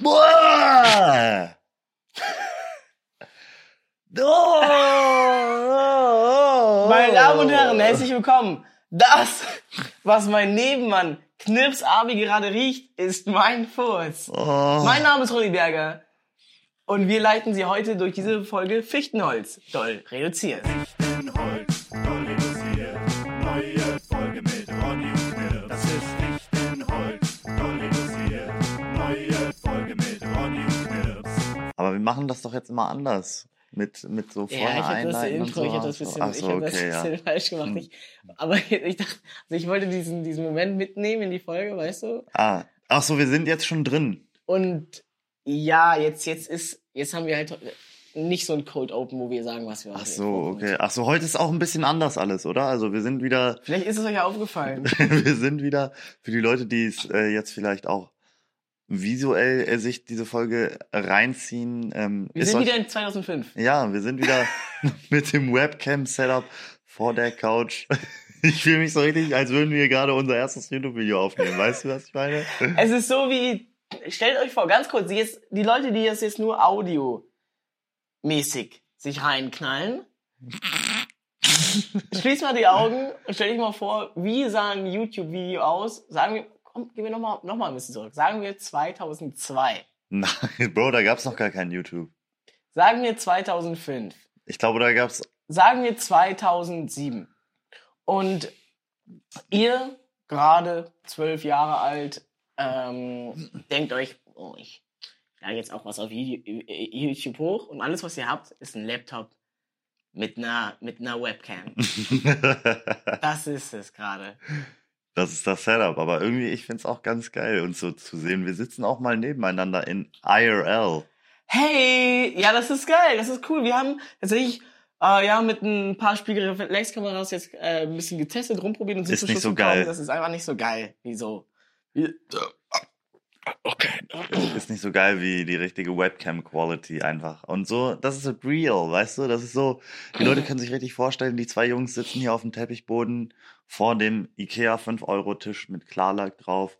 Boah! Oh, Meine Damen und Herren, herzlich willkommen. Das, was mein Nebenmann Knips Abi gerade riecht, ist mein Furz. Oh. Mein Name ist Ronny Berger und wir leiten Sie heute durch diese Folge Fichtenholz doll reduziert. Wir machen das doch jetzt immer anders. Mit, mit so vorne Ja, ich habe das Intro, und ich so. habe das bisschen, Ach ich so, hab das okay, bisschen ja. falsch gemacht. Hm. Ich, aber ich dachte, also ich wollte diesen, diesen Moment mitnehmen in die Folge, weißt du? Ah. Ach so, wir sind jetzt schon drin. Und ja, jetzt, jetzt ist, jetzt haben wir halt nicht so ein Cold Open, wo wir sagen, was wir Ach heute so, okay. Ach so, heute ist auch ein bisschen anders alles, oder? Also wir sind wieder, Vielleicht ist es euch ja aufgefallen. wir sind wieder für die Leute, die es äh, jetzt vielleicht auch visuell äh, sich diese Folge reinziehen. Ähm, Wir sind euch- wieder in 2005. Ja, wir sind wieder mit dem Webcam-Setup vor der Couch. Ich fühle mich so richtig, als würden wir gerade unser erstes YouTube-Video aufnehmen. Weißt du, was ich meine? Es ist so wie, stellt euch vor, ganz kurz, jetzt, die Leute, die das jetzt nur audiomäßig sich reinknallen, schließ mal die Augen und stell dich mal vor, wie sah ein YouTube-Video aus? Sagen wir, komm, gehen wir nochmal noch mal ein bisschen zurück. Sagen wir 2002. Nein, Bro, da gab's noch gar kein YouTube. Sagen wir 2005. Ich glaube, da gab's. Sagen wir 2007. Und ihr, gerade zwölf Jahre alt, ähm, denkt euch, oh, ich lade jetzt auch was auf äh, YouTube hoch und alles, was ihr habt, ist ein Laptop mit einer, mit einer Webcam. Das ist es gerade. Das ist das Setup. Aber irgendwie, ich find's auch ganz geil, uns so zu sehen. Wir sitzen auch mal nebeneinander in IRL. Hey, ja, das ist geil, das ist cool. Wir haben tatsächlich äh, ja mit ein paar Spiegelreflexkameras jetzt äh, ein bisschen getestet, rumprobiert und sind Ist zum nicht so geil. Das ist einfach nicht so geil. Wieso? Wie, okay. Ist nicht so geil wie die richtige Webcam-Quality einfach. Und so, das ist real, weißt du? Das ist so, die Leute können sich richtig vorstellen, die zwei Jungs sitzen hier auf dem Teppichboden vor dem Ikea 5-Euro-Tisch mit Klarlack drauf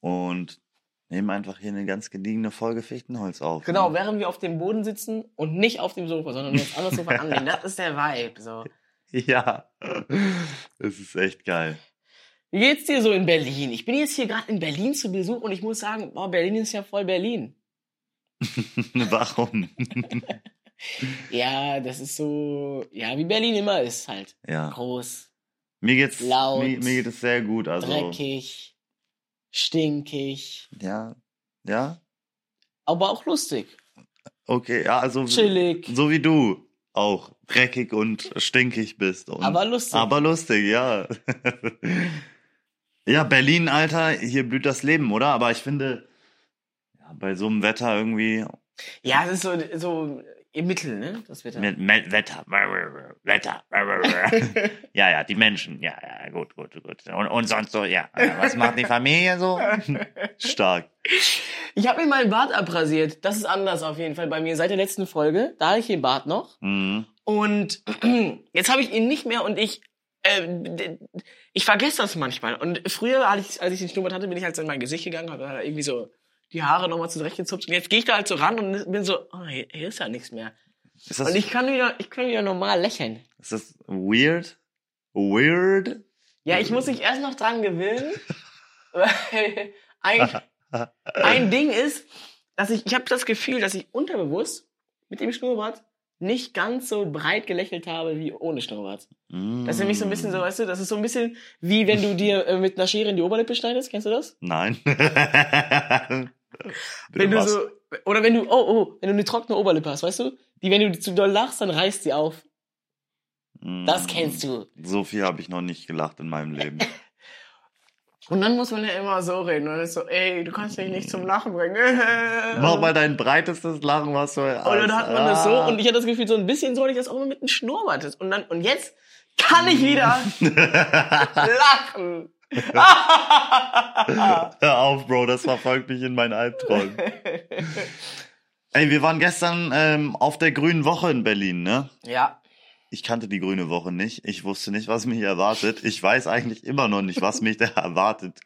und nehmen einfach hier eine ganz gediegene Folge Fichtenholz auf. Genau, ne? während wir auf dem Boden sitzen und nicht auf dem Sofa, sondern uns an das Sofa anlehnen. Das ist der Vibe. So. Ja. Es ist echt geil. Wie geht's dir so in Berlin? Ich bin jetzt hier gerade in Berlin zu Besuch und ich muss sagen, boah, Berlin ist ja voll Berlin. Warum? Ja, das ist so, ja, wie Berlin immer ist halt. ja. Groß, Mir geht's, Laut. mir, mir geht es sehr gut, also. dreckig, stinkig, Ja. Ja? aber auch lustig. Okay, ja, also. Chillig, So wie du auch dreckig und stinkig bist. Und, aber lustig. aber lustig, ja. ja, Berlin, Alter, hier blüht das Leben, oder? Aber ich finde, ja, bei so einem Wetter irgendwie, ja, es ist so, so im Mittel, ne? Das Wetter. mit Me Wetter, Wetter, ja, ja, die Menschen, ja, ja, gut, gut, gut. Und, und sonst so, ja, was macht die Familie so? Stark. Ich habe mir meinen Bart abrasiert. Das ist anders auf jeden Fall bei mir. Seit der letzten Folge, da hatte ich den Bart noch. Mhm. Und jetzt habe ich ihn nicht mehr und ich, äh, d- ich vergesse das manchmal. Und früher, als ich, als ich den Schnurrbart hatte, bin ich halt so in mein Gesicht gegangen, habe da irgendwie so die Haare nochmal zurechtgezupft. Und jetzt gehe ich da halt so ran und bin so, oh, hier, hier ist ja nichts mehr. Das, Und ich kann wieder, ich kann wieder normal lächeln. ist das weird? Weird? Ja, ich muss mich erst noch dran gewöhnen. weil ein, ein Ding ist, dass ich, ich habe das Gefühl, dass ich unterbewusst mit dem Schnurrbart nicht ganz so breit gelächelt habe wie ohne Schnurrbart. Das ist nämlich so ein bisschen so, weißt du, das ist so ein bisschen wie wenn du dir äh, mit einer Schere in die Oberlippe schneidest, kennst du das? Nein. Wenn du so, oder wenn du, oh, oh, wenn du eine trockene Oberlippe hast, weißt du? Die, wenn du zu doll lachst, dann reißt sie auf. Das kennst du. Mm, So viel habe ich noch nicht gelacht in meinem Leben. Und dann muss man ja immer so reden. Und dann ist so, ey, du kannst mich nicht zum Lachen bringen. Mach mal dein breitestes Lachen, was du Und dann hat man das so, und ich hatte das Gefühl, so ein bisschen soll ich das auch mal mit einem Schnurrbart. ist. Und dann, und jetzt kann ich wieder lachen. Hör auf, Bro, das verfolgt mich in meinen Albträumen. Ey, wir waren gestern ähm, auf der Grünen Woche in Berlin, ne? ja. Ich kannte die Grüne Woche nicht. Ich wusste nicht, was mich erwartet. Ich weiß eigentlich immer noch nicht, was mich da erwartet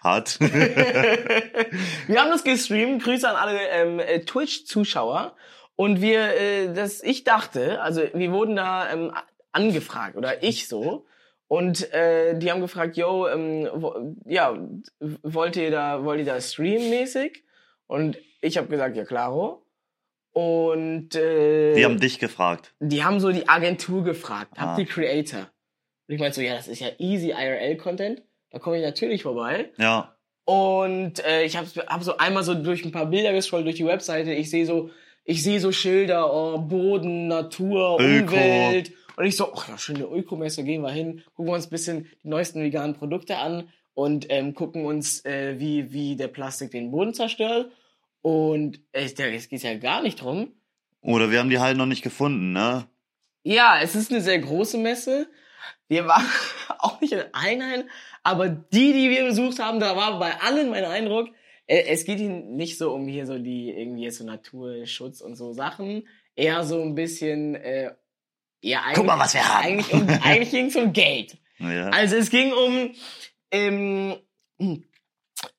hat. wir haben das gestreamt. Grüße an alle ähm, äh, Twitch-Zuschauer. Und wir, äh, das, ich dachte, also wir wurden da ähm, angefragt oder ich so. Und äh, die haben gefragt, yo, ähm, wo, ja, wollt ihr da, wollt ihr da streammäßig? Und ich habe gesagt, ja klaro. Und äh, Die haben dich gefragt. die haben so die Agentur gefragt, habt Ah. ihr Creator? Und ich meinte so, ja, das ist ja easy IRL-Content. Da komme ich natürlich vorbei. Ja. Und äh, ich habe hab so einmal so durch ein paar Bilder gescrollt durch die Webseite. Ich sehe so, ich sehe so Schilder, oh, Boden, Natur, Öko. Umwelt. Und ich so, ach ja, schöne Ökomesse, gehen wir hin, gucken wir uns ein bisschen die neuesten veganen Produkte an und ähm, gucken uns, äh, wie, wie der Plastik den Boden zerstört. Und äh, es geht ja gar nicht drum. Oder wir haben die halt noch nicht gefunden, ne? Ja, es ist eine sehr große Messe. Wir waren auch nicht in allen, aber die, die wir besucht haben, da war bei allen mein Eindruck, äh, es geht ihnen nicht so um hier so die irgendwie so Naturschutz und so Sachen, eher so ein bisschen, äh, ja eigentlich, Guck mal, was wir haben. Eigentlich, um, eigentlich ging es um Geld. Ja. Also es ging um ähm,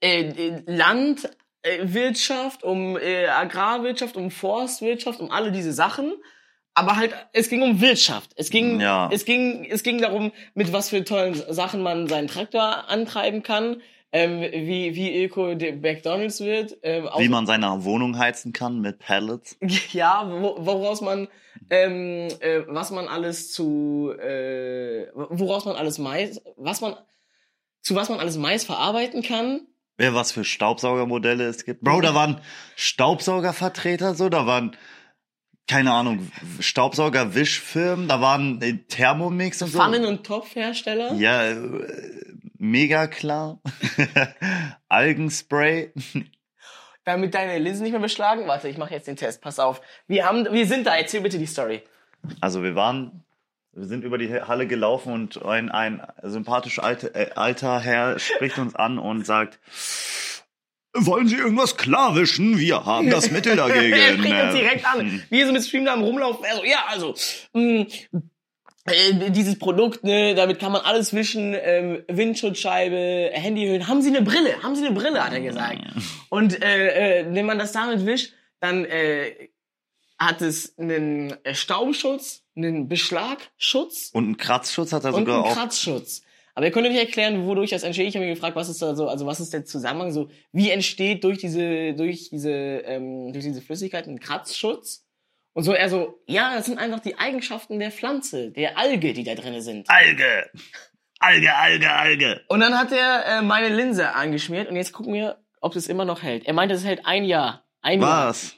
äh, Landwirtschaft, um äh, Agrarwirtschaft, um Forstwirtschaft, um alle diese Sachen. Aber halt, es ging um Wirtschaft. Es ging, Ja. es ging, es ging darum, mit was für tollen Sachen man seinen Traktor antreiben kann, ähm, wie, wie Öko der McDonalds wird, ähm, Wie man seine Wohnung heizen kann mit Pellets. ja, wo, woraus man, ähm, äh, was man alles zu, äh, woraus man alles Mais, was man, zu was man alles Mais verarbeiten kann. Wer was für Staubsaugermodelle es gibt. Bro, da waren Staubsaugervertreter so, da waren, keine Ahnung, Staubsaugerwischfirmen, da waren äh, Thermomix und so. Pfannen- und Topfhersteller. Ja, äh, mega klar. Algenspray. Damit deine Linsen nicht mehr beschlagen. Warte, ich mache jetzt den Test. Pass auf. Wir haben, wir sind da. Erzähl bitte die Story. Also wir waren, wir sind über die Halle gelaufen und ein, ein sympathisch alte, äh, alter Herr spricht uns an und sagt, wollen Sie irgendwas klarwischen? Wir haben das Mittel er dagegen. spricht uns direkt an. Wir so mit Streamnamen rumlaufen. Er so, ja, also, mh, äh, dieses Produkt, ne, damit kann man alles wischen, ähm, Windschutzscheibe, Handyhüllen. Haben Sie eine Brille? Haben Sie eine Brille, hat er gesagt. Und äh, äh, wenn man das damit wischt, dann äh, hat es einen äh, Staubschutz, einen Beschlagschutz Und einen Kratzschutz hat er und sogar einen auch. Kratzschutz. Aber ihr könnt nicht erklären, wodurch das entsteht. Ich habe mich gefragt, was ist da so, also was ist der Zusammenhang so, wie entsteht durch diese, durch diese, ähm, durch diese Flüssigkeit ein Kratzschutz? Und so er so, ja, das sind einfach die Eigenschaften der Pflanze, der Alge, die da drinne sind. Alge! Alge, Alge, Alge! Und dann hat er äh, meine Linse angeschmiert und jetzt gucken wir, ob es immer noch hält. Er meinte, es hält ein Jahr. Ein Jahr. Was?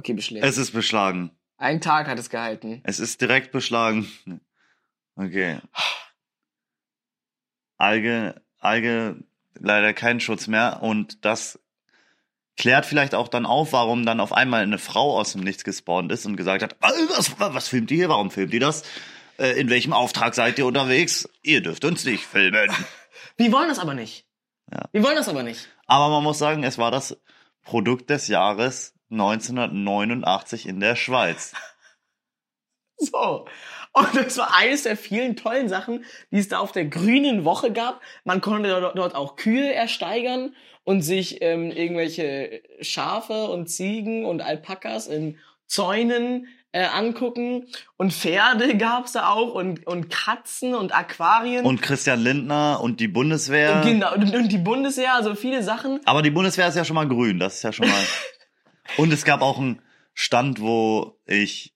Okay, beschlägt. Es ist beschlagen. Ein Tag hat es gehalten. Es ist direkt beschlagen. Okay. Alge, Alge, leider kein Schutz mehr. Und das klärt vielleicht auch dann auf, warum dann auf einmal eine Frau aus dem Nichts gespawnt ist und gesagt hat, "Äh, was, was filmt ihr hier? Warum filmt ihr das? Äh, In welchem Auftrag seid ihr unterwegs? Ihr dürft uns nicht filmen. Wir wollen das aber nicht. Ja. Wir wollen das aber nicht. Aber man muss sagen, es war das Produkt des Jahres 1989 in der Schweiz. So. Und das war eines der vielen tollen Sachen, die es da auf der grünen Woche gab. Man konnte dort auch Kühe ersteigern und sich ähm, irgendwelche Schafe und Ziegen und Alpakas in Zäunen äh, angucken. Und Pferde gab's da auch und, und Katzen und Aquarien. Und Christian Lindner und die Bundeswehr. Genau, und, und die Bundeswehr, also viele Sachen. Aber die Bundeswehr ist ja schon mal grün, das ist ja schon mal. Und es gab auch einen Stand, wo ich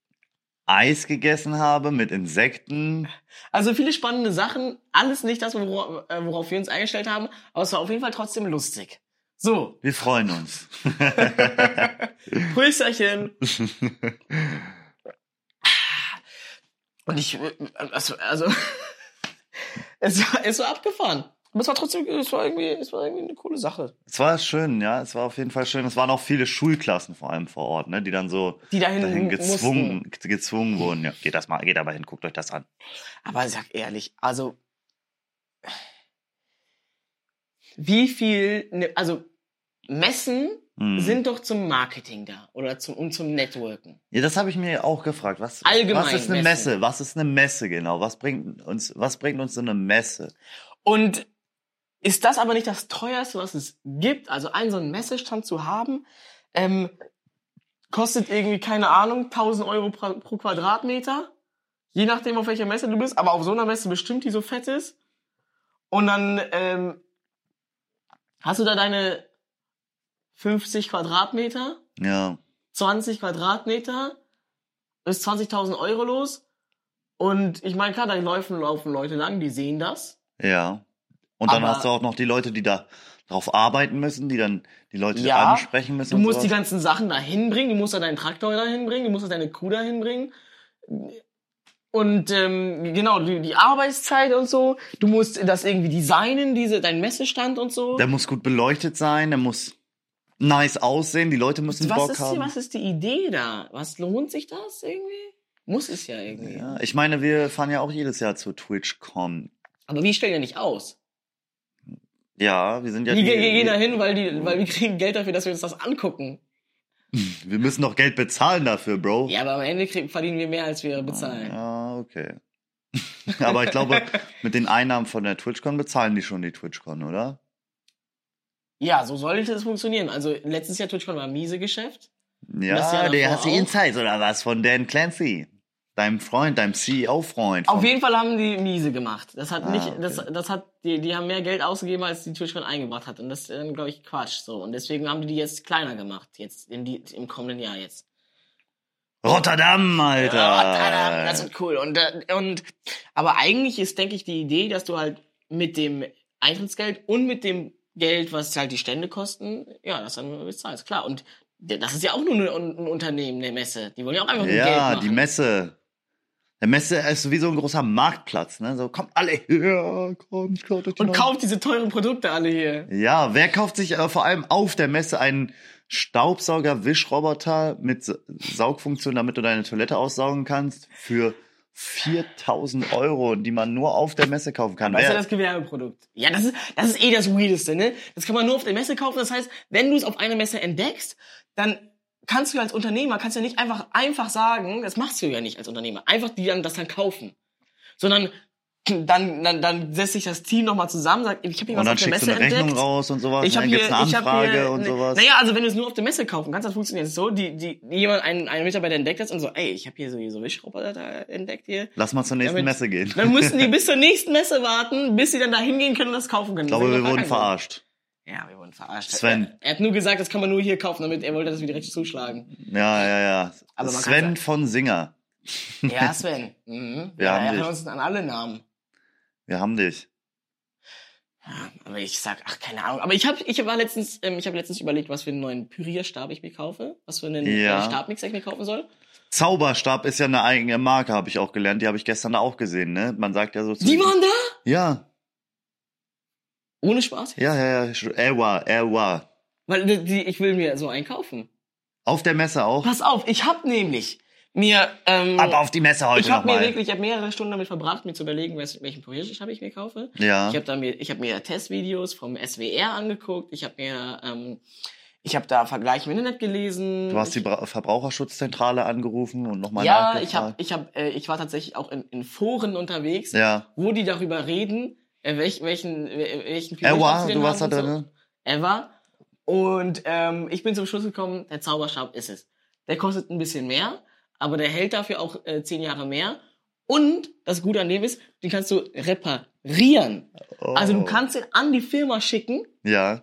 Eis gegessen habe mit Insekten. Also viele spannende Sachen. Alles nicht das, worauf, äh, worauf wir uns eingestellt haben, aber es war auf jeden Fall trotzdem lustig. So, Wir freuen uns. Prösterchen. Und ich, äh, also, also es, war, es war abgefahren. Aber es war trotzdem, es war irgendwie, es war irgendwie eine coole Sache. Es war schön, ja, es war auf jeden Fall schön. Es waren auch viele Schulklassen vor allem vor Ort, ne, die dann so Die dahin, dahin mussten. gezwungen, gezwungen wurden. Ja, geht das mal, geht aber hin, guckt euch das an. Aber sag ehrlich, also wie viel, ne, also Messen Hm. sind doch zum Marketing da oder zum, und zum Networken. Ja, das habe ich mir auch gefragt. Was, Allgemein was ist eine Messen. Messe? Was ist eine Messe genau? Was bringt uns, was bringt uns so eine Messe? Und ist das aber nicht das teuerste, was es gibt? Also einen so einen Messestand zu haben, ähm, kostet irgendwie, keine Ahnung, 1000 Euro pro, pro Quadratmeter. Je nachdem, auf welcher Messe du bist. Aber auf so einer Messe bestimmt, die so fett ist. Und dann ähm, hast du da deine 50 Quadratmeter, Ja. 20 Quadratmeter, ist 20.000 Euro los. Und ich meine, klar, da laufen, laufen Leute lang, die sehen das. Ja. Und dann Aber- hast du auch noch die Leute, die da drauf arbeiten müssen, die dann die Leute Ja, ansprechen müssen. Du musst die ganzen Sachen da hinbringen, du musst da deinen Traktor da hinbringen, du musst da deine Kuh da hinbringen. Und ähm, genau, die, die Arbeitszeit und so. Du musst das irgendwie designen, diese, dein Messestand und so. Der muss gut beleuchtet sein, der muss nice aussehen, die Leute müssen was, Bock ist haben. was ist die Idee da? Was lohnt sich das irgendwie? Muss es ja irgendwie. Ja, ich meine, wir fahren ja auch jedes Jahr zur TwitchCon. Aber wir stellen ja nicht aus. Ja, wir sind ja wir die, gehen da hin, weil, die, weil wir kriegen Geld dafür, dass wir uns das angucken. wir müssen doch Geld bezahlen dafür, Bro. Ja, aber am Ende kriegen, verdienen wir mehr, als wir bezahlen. Ja, okay. Aber ich glaube, mit den Einnahmen von der TwitchCon bezahlen die schon die TwitchCon, oder? Ja, so sollte es funktionieren. Also letztes Jahr TwitchCon war ein miese Geschäft. Ja, der hast du. Insights oder was von Dan Clancy. Deinem Freund, deinem CEO-Freund. Auf jeden Fall haben die miese gemacht. Das hat Ah, nicht, okay. das, das hat, die, die haben mehr Geld ausgegeben, als die TwitchCon eingebracht hat. Und das ist, glaube ich, Quatsch. So. Und deswegen haben die die jetzt kleiner gemacht. Jetzt, die, im kommenden Jahr jetzt. Rotterdam, Alter. Ja, das ist cool. Und, äh, und, aber eigentlich ist, denke ich, die Idee, dass du halt mit dem Eintrittsgeld und mit dem Geld, was halt die Stände kosten, ja, das dann bezahlst. Klar. Und das ist ja auch nur ein, ein Unternehmen, eine Messe. Die wollen ja auch einfach nur Geld ja, die Messe. Der Messe ist sowieso ein großer Marktplatz, ne? So, kommt alle her, kommt, die Und neuen- kauft diese teuren Produkte alle hier. Ja, wer kauft sich äh, vor allem auf der Messe einen Staubsauger-Wischroboter mit Sa- Saugfunktion, damit du deine Toilette aussaugen kannst, für 4000 Euro, die man nur auf der Messe kaufen kann? Das ist ja das Gewerbeprodukt. Ja, das ist, das ist eh das Weirdeste, ne? Das kann man nur auf der Messe kaufen. Das heißt, wenn du es auf einer Messe entdeckst, dann kannst du als Unternehmer, kannst du ja nicht einfach, einfach sagen, das machst du ja nicht als Unternehmer, einfach die dann das dann kaufen. Sondern dann, dann, dann setzt sich das Team nochmal zusammen, sagt, ich habe hier und was dann auf der schickst du Messe eine Rechnung entdeckt. raus und sowas. Ich ne? habe dann hier, gibt's eine ich habe Anfrage hier, und ne- sowas. Naja, also wenn du es nur auf der Messe kaufen kannst, dann funktioniert es so, die, die, jemand, einen, einen Mitarbeiter entdeckt hat und so, ey, ich habe hier so, so Wischroboter da entdeckt hier. Lass mal zur nächsten Damit- Messe gehen. Dann müssen die bis zur nächsten Messe warten, bis sie dann da hingehen können und das kaufen können. Ich glaube, Das wir wurden verarscht. Ja, wir wurden verarscht. Sven. Er, hat nur gesagt, das kann man nur hier kaufen, damit er wollte, dass wir direkt zuschlagen. Ja, ja, ja. Aber Sven von Singer. Ja, Sven. Mhm. Wir ja, haben erinnern dich. uns an alle Namen. Wir haben dich. Ja, aber ich sag, ach, keine Ahnung. Aber ich habe ich war letztens, ähm, ich habe letztens überlegt, was für einen neuen Pürierstab ich mir kaufe. Was für einen Ja. äh, Stabmixer ich mir kaufen soll. Zauberstab ist ja eine eigene Marke, habe ich auch gelernt. Die habe ich gestern auch gesehen, ne? Man sagt ja so zu. Die waren da? Ja, Ohne Spaß? ja, ja, ja. War, er war. Weil die, die, ich will mir so einen kaufen. Auf der Messe auch. Pass auf, ich habe nämlich mir ähm, Aber auf die Messe heute ich habe mir nochmal. wirklich, ich habe mehrere Stunden damit verbracht, mir zu überlegen, welchen Pürierstab ich mir kaufe. Ja. Ich habe da mir, ich habe mir Testvideos vom SWR angeguckt. Ich habe mir, ähm, ich habe da Vergleiche im Internet gelesen. Du hast die Bra Verbraucherschutzzentrale angerufen und nochmal ja, ich habe, ich habe, äh, ich war tatsächlich auch in, in Foren unterwegs, Ja. wo die darüber reden, äh, welch, welchen, welchen war, sie denn du warst da drin. So. Ever. Und ähm, ich bin zum Schluss gekommen, der Zauberstab ist es. Der kostet ein bisschen mehr, aber der hält dafür auch äh, zehn Jahre mehr. Und das Gute an dem ist, den kannst du reparieren. Oh. Also du kannst ihn an die Firma schicken Ja.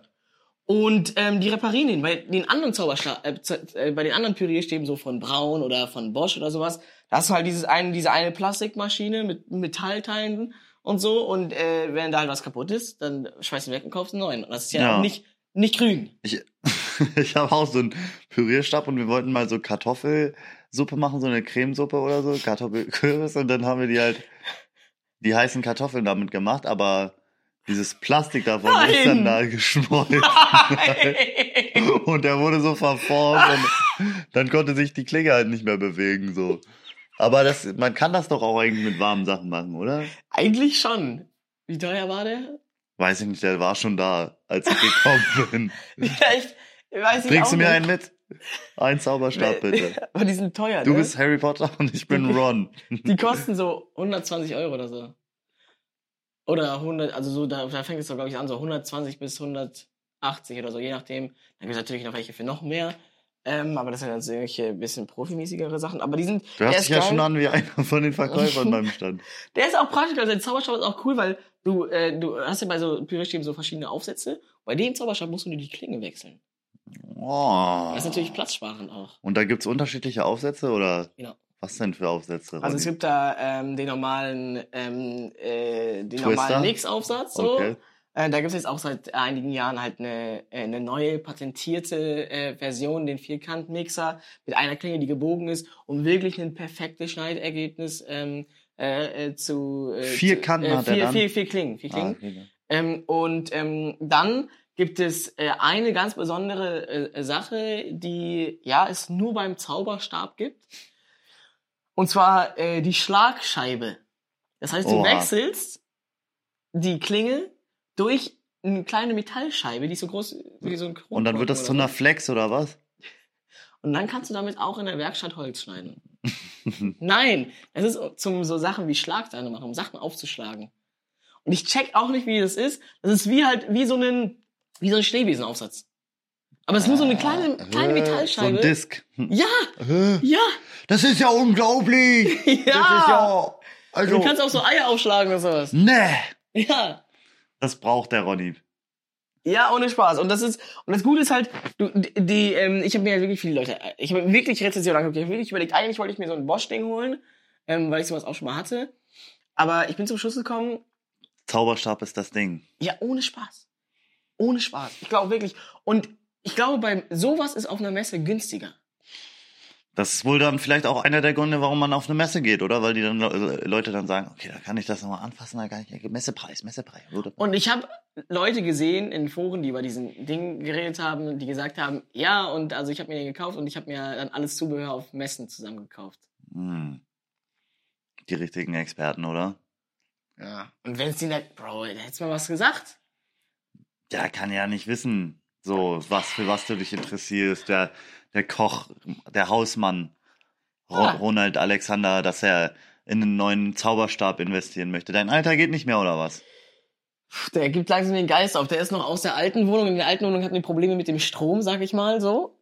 und ähm, die reparieren ihn. Bei den anderen Zauberstab, äh, äh, bei den anderen Pürierstäben so von Braun oder von Bosch oder sowas, da hast du halt dieses eine, diese eine Plastikmaschine mit Metallteilen und so. Und äh, wenn da halt was kaputt ist, dann schmeißt ihn weg und kaufst einen neuen. Und das ist ja, Ja. nicht nicht grün. Ich, ich habe auch so einen Pürierstab und wir wollten mal so Kartoffelsuppe machen, so eine Cremesuppe oder so, Kartoffelkürbis und dann haben wir die halt, die heißen Kartoffeln damit gemacht, aber dieses Plastik davon ist dann Nein. da geschmolzen und der wurde so verformt und dann konnte sich die Klinge halt nicht mehr bewegen, so. Aber das, man kann das doch auch eigentlich mit warmen Sachen machen, oder? Eigentlich schon. Wie teuer war der? Weiß ich nicht, der war schon da, als ich gekommen bin. Vielleicht, Weiß ich Bringst du mir nicht. einen mit? Ein Zauberstab, bitte. Aber die sind teuer, Du ne? bist Harry Potter und ich bin Ron. Die kosten so 120 Euro oder so. Oder 100, also so, da, da fängt es doch, glaube ich, an, so 120 bis 180 oder so, je nachdem. Dann gibt es natürlich noch welche für noch mehr. Ähm, aber das sind dann solche bisschen profimäßigere Sachen. Aber die sind, Du hörst dich ja geil. schon an wie einer von den Verkäufern beim Stand. Der ist auch praktisch, also der Zauberstab ist auch cool, weil du, äh, du hast ja bei so Pyramiden so verschiedene Aufsätze. Bei dem Zauberstab musst du nur die Klinge wechseln. Oh. Das ist natürlich platzsparend auch. Und da gibt's unterschiedliche Aufsätze oder Genau. was denn für Aufsätze? Also es gibt da ähm, den normalen, ähm, äh, den Twister? normalen Mix-Aufsatz. So. Okay. Äh, da gibt es jetzt auch seit einigen Jahren halt eine, äh, eine neue patentierte äh, Version, den Vierkant-Mixer mit einer Klinge, die gebogen ist, um wirklich ein perfektes Schneidergebnis ähm, äh, äh, zu äh, Vier zu, hat er vier, dann? Vier, vier Klingen, vier Ah, Klingen. okay. Ähm, und ähm, dann gibt es äh, eine ganz besondere äh, Sache, die ja es nur beim Zauberstab gibt. Und zwar äh, die Schlagscheibe. Das heißt, du Oha. wechselst die Klinge durch eine kleine Metallscheibe, die ist so groß wie so ein Und dann wird das zu Kronkorken einer. Flex oder was? Und dann kannst du damit auch in der Werkstatt Holz schneiden. Nein, es ist zum so Sachen wie Schlagzeile machen, um Sachen aufzuschlagen. Und ich check auch nicht, wie das ist. Das ist wie halt, wie so ein, wie so ein Schneebesenaufsatz. Aber es ist nur so eine kleine, kleine Äh, Metallscheibe. So ein Disc. Ja, Äh, ja, Das ist ja unglaublich. ja. Das ist ja. Also. Du kannst auch so Eier aufschlagen oder sowas. Nee. Ja. Das braucht der Ronny. Ja, ohne Spaß. Und das ist, und das Gute ist halt, du, die, ähm, ich habe mir ja wirklich viele Leute, ich habe wirklich Rezensionen angeguckt. Ich habe wirklich überlegt, eigentlich wollte ich mir so ein Bosch-Ding holen, ähm, weil ich sowas auch schon mal hatte. Aber ich bin zum Schluss gekommen, Zauberstab ist das Ding. ja, ohne Spaß. Ohne Spaß. Ich glaube wirklich. Und ich glaube, beim sowas ist auf einer Messe günstiger. Das ist wohl dann vielleicht auch einer der Gründe, warum man auf eine Messe geht, oder? Weil die dann äh, Leute dann sagen, okay, da kann ich das nochmal anfassen, da kann ich Messepreis, Messepreis. Und ich habe Leute gesehen in Foren, die über diesen Ding geredet haben, die gesagt haben, ja, und also ich habe mir den gekauft und ich habe mir dann alles Zubehör auf Messen zusammengekauft. Hm. Die richtigen Experten, oder? Ja. Und wenn es die nicht, Bro, da hättest du mal was gesagt. Der kann ja nicht wissen, so, was, für was du dich interessierst. Der, der Koch, der Hausmann, Ah. Ronald Alexander, dass er in einen neuen Zauberstab investieren möchte. Dein Alter geht nicht mehr, oder was? Der gibt langsam den Geist auf. Der ist noch aus der alten Wohnung. In der alten Wohnung hatten die Probleme mit dem Strom, sag ich mal so.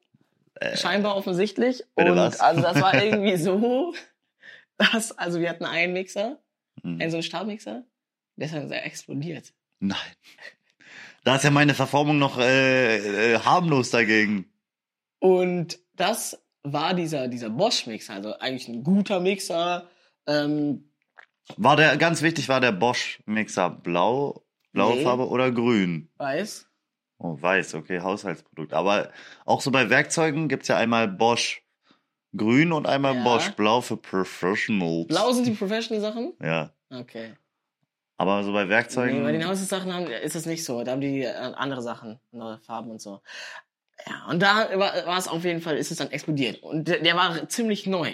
Scheinbar offensichtlich. bitte und was? also das war irgendwie so, dass, also wir hatten einen Mixer, Hm. einen so einen Stabmixer, der ist dann sehr explodiert. Nein. Da ist ja meine Verformung noch äh, äh, harmlos dagegen. Und das war dieser, dieser Bosch-Mixer, also eigentlich ein guter Mixer. Ähm, War der, ganz wichtig, war der Bosch-Mixer blau, blaue Nee. Farbe oder grün? weiß. Oh, weiß, okay, Haushaltsprodukt. Aber auch so bei Werkzeugen gibt's ja einmal Bosch grün und einmal Ja. Bosch blau für Professionals. Blau sind die Professional-Sachen? Ja. Okay. Aber so bei Werkzeugen. Nee, bei den Haussachen haben, ist es nicht so. Da haben die äh, andere Sachen, andere Farben und so. Ja, und da war, war es auf jeden Fall, ist es dann explodiert. Und der, der war ziemlich neu.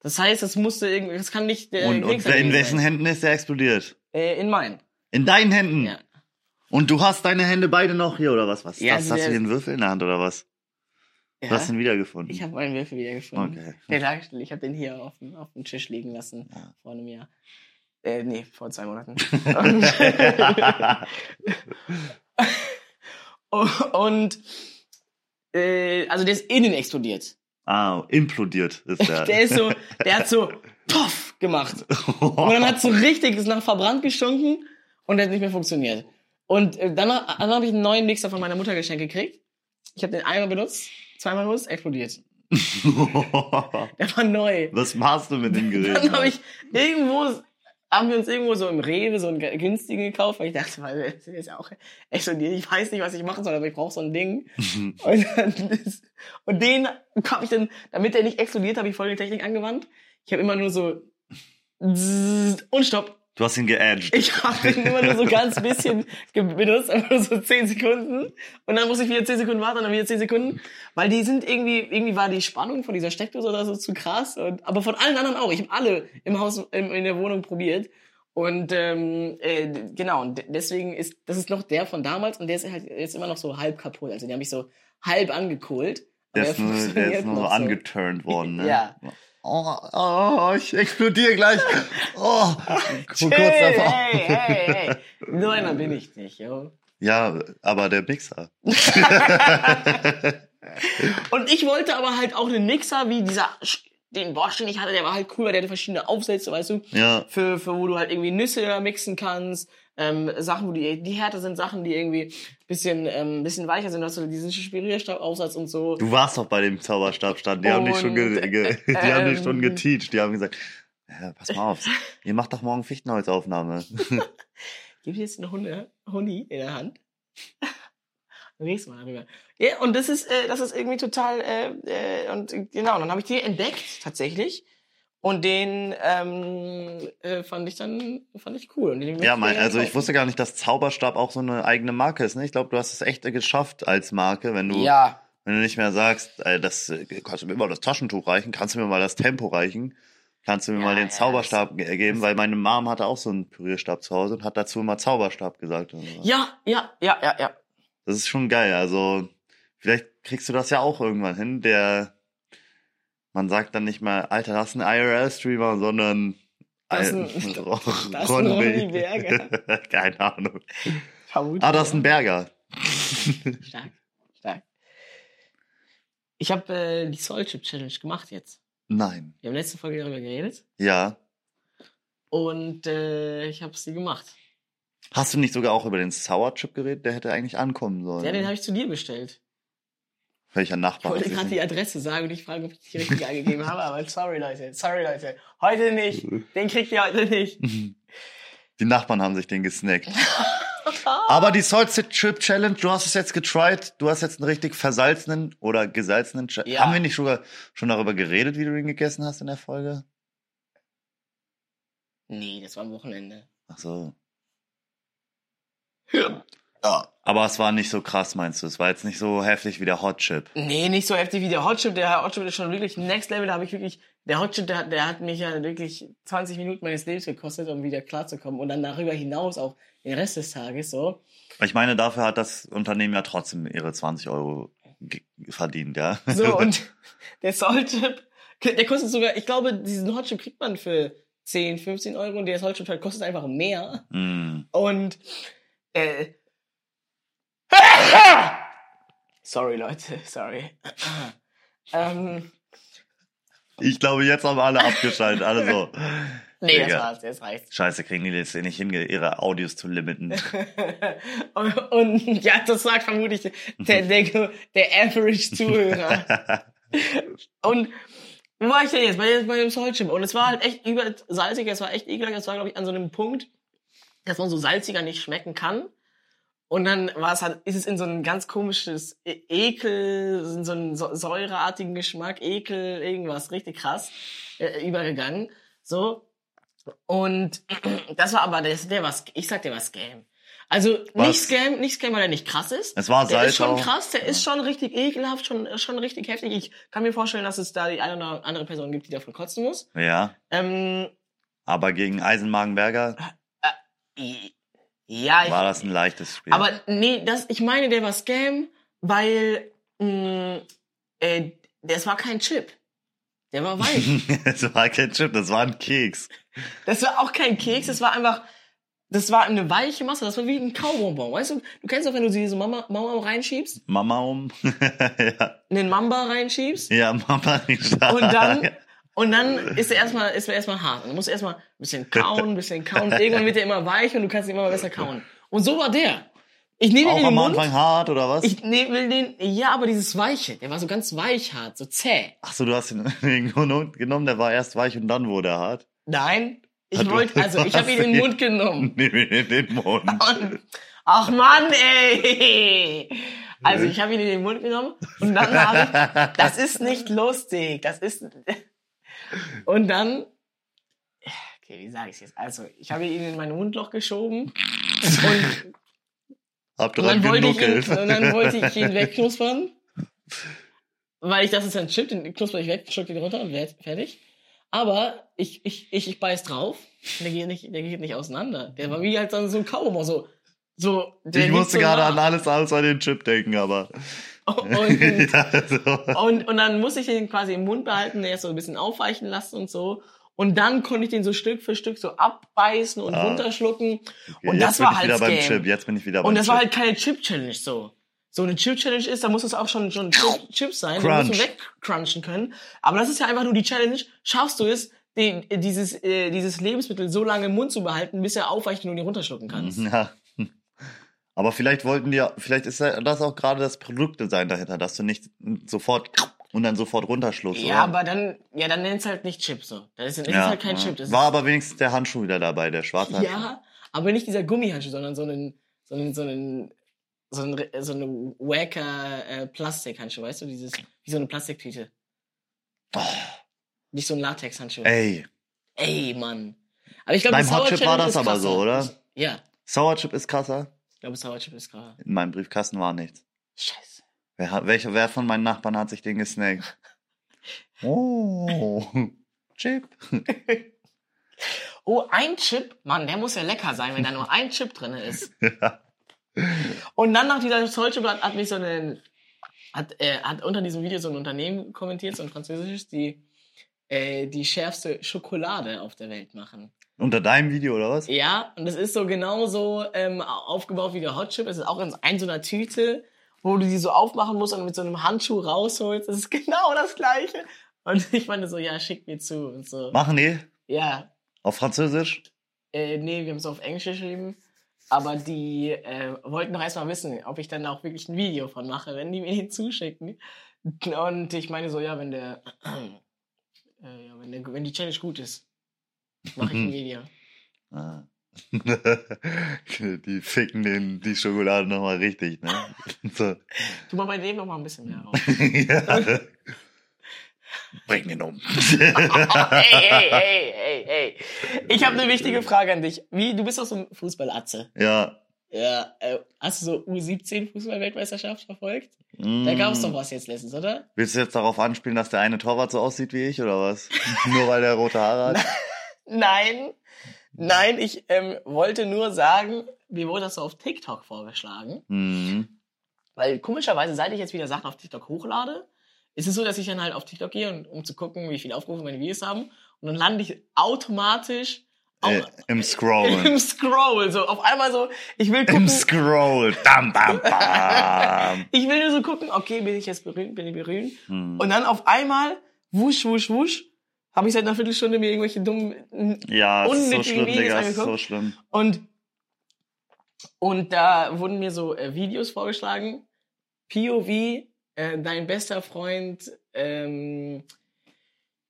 Das heißt, es musste irgendwie, das kann nicht der und und in wessen sein. Händen ist der explodiert? Äh, in meinen. In deinen Händen? Ja. Und du hast deine Hände beide noch hier, oder was? was? Ja, das, also hast du den Würfel in der Hand, oder was? ja. Du hast ihn wiedergefunden. Ich habe meinen Würfel wiedergefunden. Okay. Der lag, ich habe den hier auf dem, auf dem Tisch liegen lassen Ja. vor einem Jahr. Äh, nee, vor zwei Monaten. und äh, also der ist innen explodiert. ah, implodiert ist der. Der ist so, der hat so Puff gemacht. Und dann hat so richtig ist nach verbrannt gestunken und der hat nicht mehr funktioniert. Und äh, dann, dann habe ich einen neuen Mixer von meiner Mutter geschenkt gekriegt. Ich habe den einmal benutzt, zweimal benutzt, explodiert. Der war neu. Was machst du mit dem Gerät? Dann habe ich irgendwo, haben wir uns irgendwo so im Rewe so einen günstigen gekauft, weil ich dachte, weil das ist ja auch explodiert. Ich weiß nicht, was ich machen soll, aber ich brauche so ein Ding. Und, dann ist, und den habe ich dann, damit der nicht explodiert, habe ich folgende Technik angewandt. Ich habe immer nur so und Stopp. Du hast ihn geedged. Ich habe den immer nur so ganz bisschen benutzt, einfach nur so 10 Sekunden. Und dann muss ich wieder 10 Sekunden warten und dann wieder 10 Sekunden. Weil die sind irgendwie, irgendwie war die Spannung von dieser Steckdose oder so zu krass. Und, aber von allen anderen auch. Ich habe alle im Haus, im, in der Wohnung probiert. Und ähm, äh, genau, und de- deswegen ist, das ist noch der von damals und der ist halt jetzt immer noch so halb kaputt. Also den habe ich so halb angekohlt. Der aber ist nur, der ist nur so angeturnt worden, ne? Ja. Oh, oh, ich explodiere gleich. Oh, kurz Chill, davor. hey, hey, hey. So einer bin ich nicht, yo. Ja, aber der Mixer. Und ich wollte aber halt auch einen Mixer, wie dieser, den Bosch, den ich hatte, der war halt cool, weil der hatte verschiedene Aufsätze, weißt du? Ja, Für, für wo du halt irgendwie Nüsse mixen kannst, ähm, Sachen, wo die, die härter sind, Sachen, die irgendwie bisschen, ähm, bisschen weicher sind, hast du diesen Spirierstaubaufsatz und so. du warst doch bei dem Zauberstabstand. Die haben dich schon, ge Und, ge die haben dich schon ähm, geteacht. Die haben gesagt, ja, pass mal auf, ihr macht doch morgen Fichtenholzaufnahme. Gib jetzt einen Hunde, Huni in der Hand. Nächstes Mal darüber. Ja, und das ist, äh, das ist irgendwie total, äh, äh, und äh, genau, und dann habe ich den entdeckt, tatsächlich. Und den ähm, äh, fand ich dann fand ich cool. Und den Ja, mein, also ich kaufen. wusste gar nicht, dass Zauberstab auch so eine eigene Marke ist. Ne? Ich glaube, du hast es echt geschafft als Marke, wenn du, Ja, wenn du nicht mehr sagst, äh, das äh, kannst du mir mal das Taschentuch reichen, kannst du mir mal das Tempo reichen, kannst du mir Ja, mal den ja, Zauberstab ge- geben, weil meine Mom hatte auch so einen Pürierstab zu Hause und hat dazu immer Zauberstab gesagt. Und so. ja, ja, ja, ja, ja. Das ist schon geil. Also vielleicht kriegst du das ja auch irgendwann hin. Der, man sagt dann nicht mal, Alter, das ist ein IRL-Streamer, sondern Das ist ein- das Ronny. Berger. Keine Ahnung. Vermutlich, Ah, das ist ein Berger. Stark, stark. Ich habe äh, die Soul Chip Challenge gemacht jetzt. Nein. Wir haben letzte Folge darüber geredet. Ja. Und äh, ich habe sie gemacht. Hast du nicht sogar auch über den Sour Chip geredet? Der hätte eigentlich ankommen sollen. Ja, den habe ich zu dir bestellt. Welcher Ich Nachbar? wollte hat sich gerade die Adresse sagen und ich frage, ob ich die richtige angegeben habe, aber sorry Leute, sorry Leute. Heute nicht. Den kriegt ihr heute nicht. Die Nachbarn haben sich den gesnackt. Aber die Salt Chip Challenge, du hast es jetzt getried. Du hast jetzt einen richtig versalzenen oder gesalzenen Chip. Ja. Haben wir nicht sogar schon darüber geredet, wie du den gegessen hast in der Folge? Nee, das war am Wochenende. Ach so. Ja. Aber es war nicht so krass, meinst du? Es war jetzt nicht so heftig wie der Hot Chip. Nee, nicht so heftig wie der Hot Chip. Der Hot Chip ist schon wirklich next level. Da habe ich wirklich, der Hot Chip, der, hat- der hat mich ja wirklich 20 Minuten meines Lebens gekostet, um wieder klarzukommen. Und dann darüber hinaus auch den Rest des Tages so. Ich meine, dafür hat das Unternehmen ja trotzdem ihre 20 Euro verdient, ja? So, und der Salt Chip, der kostet sogar, ich glaube, diesen Hot Chip kriegt man für 10, 15 Euro und der Salt Chip halt kostet einfach mehr. Mm. Und äh, sorry Leute, sorry. ähm, Ich glaube, jetzt haben alle abgeschaltet. Alle so. nee, das Digga. war's, jetzt reicht's. Scheiße, kriegen die jetzt nicht hin, ihre Audios zu limiten. und, und ja, das sagt vermutlich der, der, der Average-Zuhörer. und wo war ich denn jetzt? Bei, dem- bei dem Salt Chip. Und es war halt echt über salzig, es war echt eklig. Es war, glaube ich, an so einem Punkt, dass man so salziger nicht schmecken kann. Und dann war es halt, ist es in so ein ganz komisches E- Ekel, in so einen säureartigen Geschmack, Ekel, irgendwas, richtig krass, äh, übergegangen. So. Und das war aber, der, der war, ich sag, der war Scam. Also Was? nicht Scam, nicht Scam, weil er nicht krass ist. Es war Der Salz ist schon krass, der ist schon richtig ekelhaft, schon, schon richtig heftig. Ich kann mir vorstellen, dass es da die eine oder andere Person gibt, die davon kotzen muss. Ja, Ähm, aber gegen Eisenmagenberger ja, ich, war das ein leichtes Spiel. aber nee, das, ich meine, der war Scam, weil mh, äh, das war kein Chip. Der war weich. das war kein Chip, das war ein Keks. das war auch kein Keks, das war einfach, das war eine weiche Masse, das war wie ein Kaubonbon, weißt du? Du kennst doch, wenn du diese Mama, Mama reinschiebst, Mama um. ja. einen Mamba reinschiebst ja, Mama nicht da. und dann und dann ist er erstmal ist er erstmal hart. Und du musst erstmal ein bisschen kauen, ein bisschen kauen. Irgendwann wird er immer weich und du kannst ihn immer besser kauen. Und so war der. Ich nehme ihn in den am Mund. Anfang hart, oder was? Ich ne, will den, ja, aber dieses Weiche, der war so ganz weich hart, so zäh. Ach so, du hast ihn genommen, der war erst weich und dann wurde er hart. Nein, ich wollte, also ich habe ihn in den Mund genommen. Nimm ihn in den Mund. Und, ach Mann, ey! Also ich habe ihn in den Mund genommen und dann habe ich, das ist nicht lustig, das ist, und dann, okay, wie sage ich jetzt? Also ich habe ihn in mein Mundloch geschoben und Hab Und dran dann, wollte ich ihn, genuckelt. und dann wollte ich ihn wegknuspern. Weil ich es ist ein Chip, den knusper ich weg, schluck den runter und fertig. Aber ich, ich, ich, ich beiß drauf. und Der geht nicht, der geht nicht auseinander. Der war wie halt so ein- so ein Kaubon, so, so, Ich musste gerade nah. an alles, alles an den Chip denken, aber Und, ja, so. und, und dann musste ich den quasi im Mund behalten, erst so ein bisschen aufweichen lassen und so. Und dann konnte ich den so Stück für Stück so abbeißen und Ah. runterschlucken. Okay, und jetzt das war ich halt wieder beim. Chip. Jetzt bin ich wieder beim Und das Chip. war halt keine Chip-Challenge so. So eine Chip-Challenge ist, da muss es auch schon, schon Chip, Chips sein, da musst du Crunch. wegcrunchen können. Aber das ist ja einfach nur die Challenge. Schaffst du es, den, dieses, äh, dieses Lebensmittel so lange im Mund zu behalten, bis er aufweicht und du ihn runterschlucken kannst. Ja. Aber vielleicht wollten die, vielleicht ist das auch gerade das Produktdesign dahinter, dass du nicht sofort und dann sofort runterschluckst. Ja, oder? aber dann, ja, dann nenn's halt nicht Chip so. Das ist, das Ja, ist halt kein ja. Chip. Das War aber wenigstens der Handschuh wieder dabei, der schwarze Handschuh. ja, aber nicht dieser Gummihandschuh, sondern so einen, so einen, so einen, so ein, so eine wacker äh, Plastikhandschuh, weißt du, dieses, wie so eine Plastiktüte. Oh, Nicht so ein Latexhandschuh. ey, Ey, Mann. Aber ich glaube, Beim Hot Chip war das aber so, oder? Ja, Sour Chip ist krasser. Ich glaube, Sour Chip ist krasser. In meinem Briefkasten war nichts. Scheiße. Wer, hat, welcher, wer von meinen Nachbarn hat sich den gesnackt? Oh, Chip. Oh, ein Chip? Mann, der muss ja lecker sein, wenn da nur ein Chip drin ist. Ja. Und dann nach dieser Chip hat, mich so ein, hat, äh, hat unter diesem Video so ein Unternehmen kommentiert, so ein französisches, die äh, die schärfste Schokolade auf der Welt machen. Unter deinem Video, oder was? Ja, und das ist so genauso ähm, aufgebaut wie der Hot Chip. Es ist auch in so- ein so einer Tüte, wo du die so aufmachen musst und mit so einem Handschuh rausholst. Das ist genau das Gleiche. Und ich meinte so, ja, schick mir zu und so. Machen die? Ja, Auf Französisch? äh, nee, wir haben es auf Englisch geschrieben. Aber die äh, wollten doch erstmal wissen, ob ich dann auch wirklich ein Video von mache, wenn die mir den zuschicken. Und ich meine so, ja, wenn der, äh, ja, wenn, der wenn die Challenge gut ist, mache ich ein Video. Ah. die ficken den, die Schokolade nochmal richtig, ne? So. Tu mal bei dem noch mal ein bisschen mehr ja. Bring den um. hey, hey, hey, hey, hey. Ich habe eine wichtige Frage an dich. Wie, du bist doch so ein Fußballatze. ja. Ja, äh, hast du so U17 Fußball-Weltmeisterschaft verfolgt? Da Mm. gab's doch was jetzt letztens, oder? Willst du jetzt darauf anspielen, dass der eine Torwart so aussieht wie ich, oder was? Nur weil der rote Haare hat? Nein, nein, ich ähm, wollte nur sagen, mir wurde das so auf TikTok vorgeschlagen. Mhm. Weil komischerweise, seit ich jetzt wieder Sachen auf TikTok hochlade, ist es so, dass ich dann halt auf TikTok gehe, und, um zu gucken, wie viele Aufrufe meine Videos haben. Und dann lande ich automatisch au- Äh, Im Scrollen. im Scroll. So auf einmal so, ich will gucken. Im Scroll. Dam, bam, bam. ich will nur so gucken, okay, bin ich jetzt berühmt, bin ich berühmt. Hm. Und dann auf einmal, wusch, wusch, wusch, habe ich seit einer Viertelstunde mir irgendwelche dummen Ja, ist so unnötigen schlimm, Videos Digga, ist so angeguckt. schlimm. Und, und da wurden mir so äh, Videos vorgeschlagen. POV, äh, dein bester Freund ähm,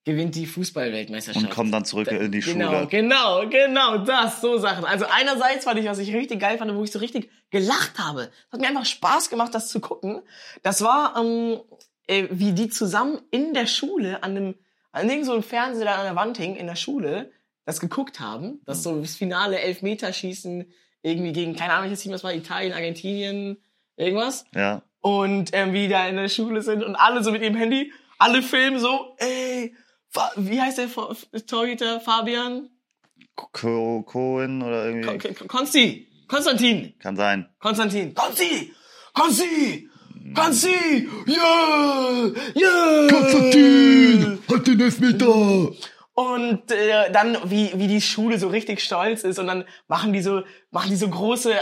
gewinnt die Fußballweltmeisterschaft. Und kommt dann zurück in die genau, Schule. Genau, genau, das, so Sachen. Also einerseits fand ich, was ich richtig geil fand, wo ich so richtig gelacht habe. Es hat mir einfach Spaß gemacht, das zu gucken. Das war, ähm, äh, wie die zusammen in der Schule an einem, an irgend so einem Fernseher der an der Wand hing, in der Schule, das geguckt haben. Das so das Finale Elfmeterschießen irgendwie gegen, keine Ahnung, welches Team das war, Italien, Argentinien, irgendwas Ja. und ähm, wie die da in der Schule sind und alle so mit ihrem Handy, alle filmen so, ey, wie heißt der Torhüter? Fabian? Co Cohen oder irgendwie. Kon Kon Konsti! Konstantin! Kann sein. Konstantin! Konsti! Konsti! Konsti! Ja! Ja! halt den Elfmeter! Und äh, dann, wie, wie die Schule so richtig stolz ist und dann machen die so, machen die so große,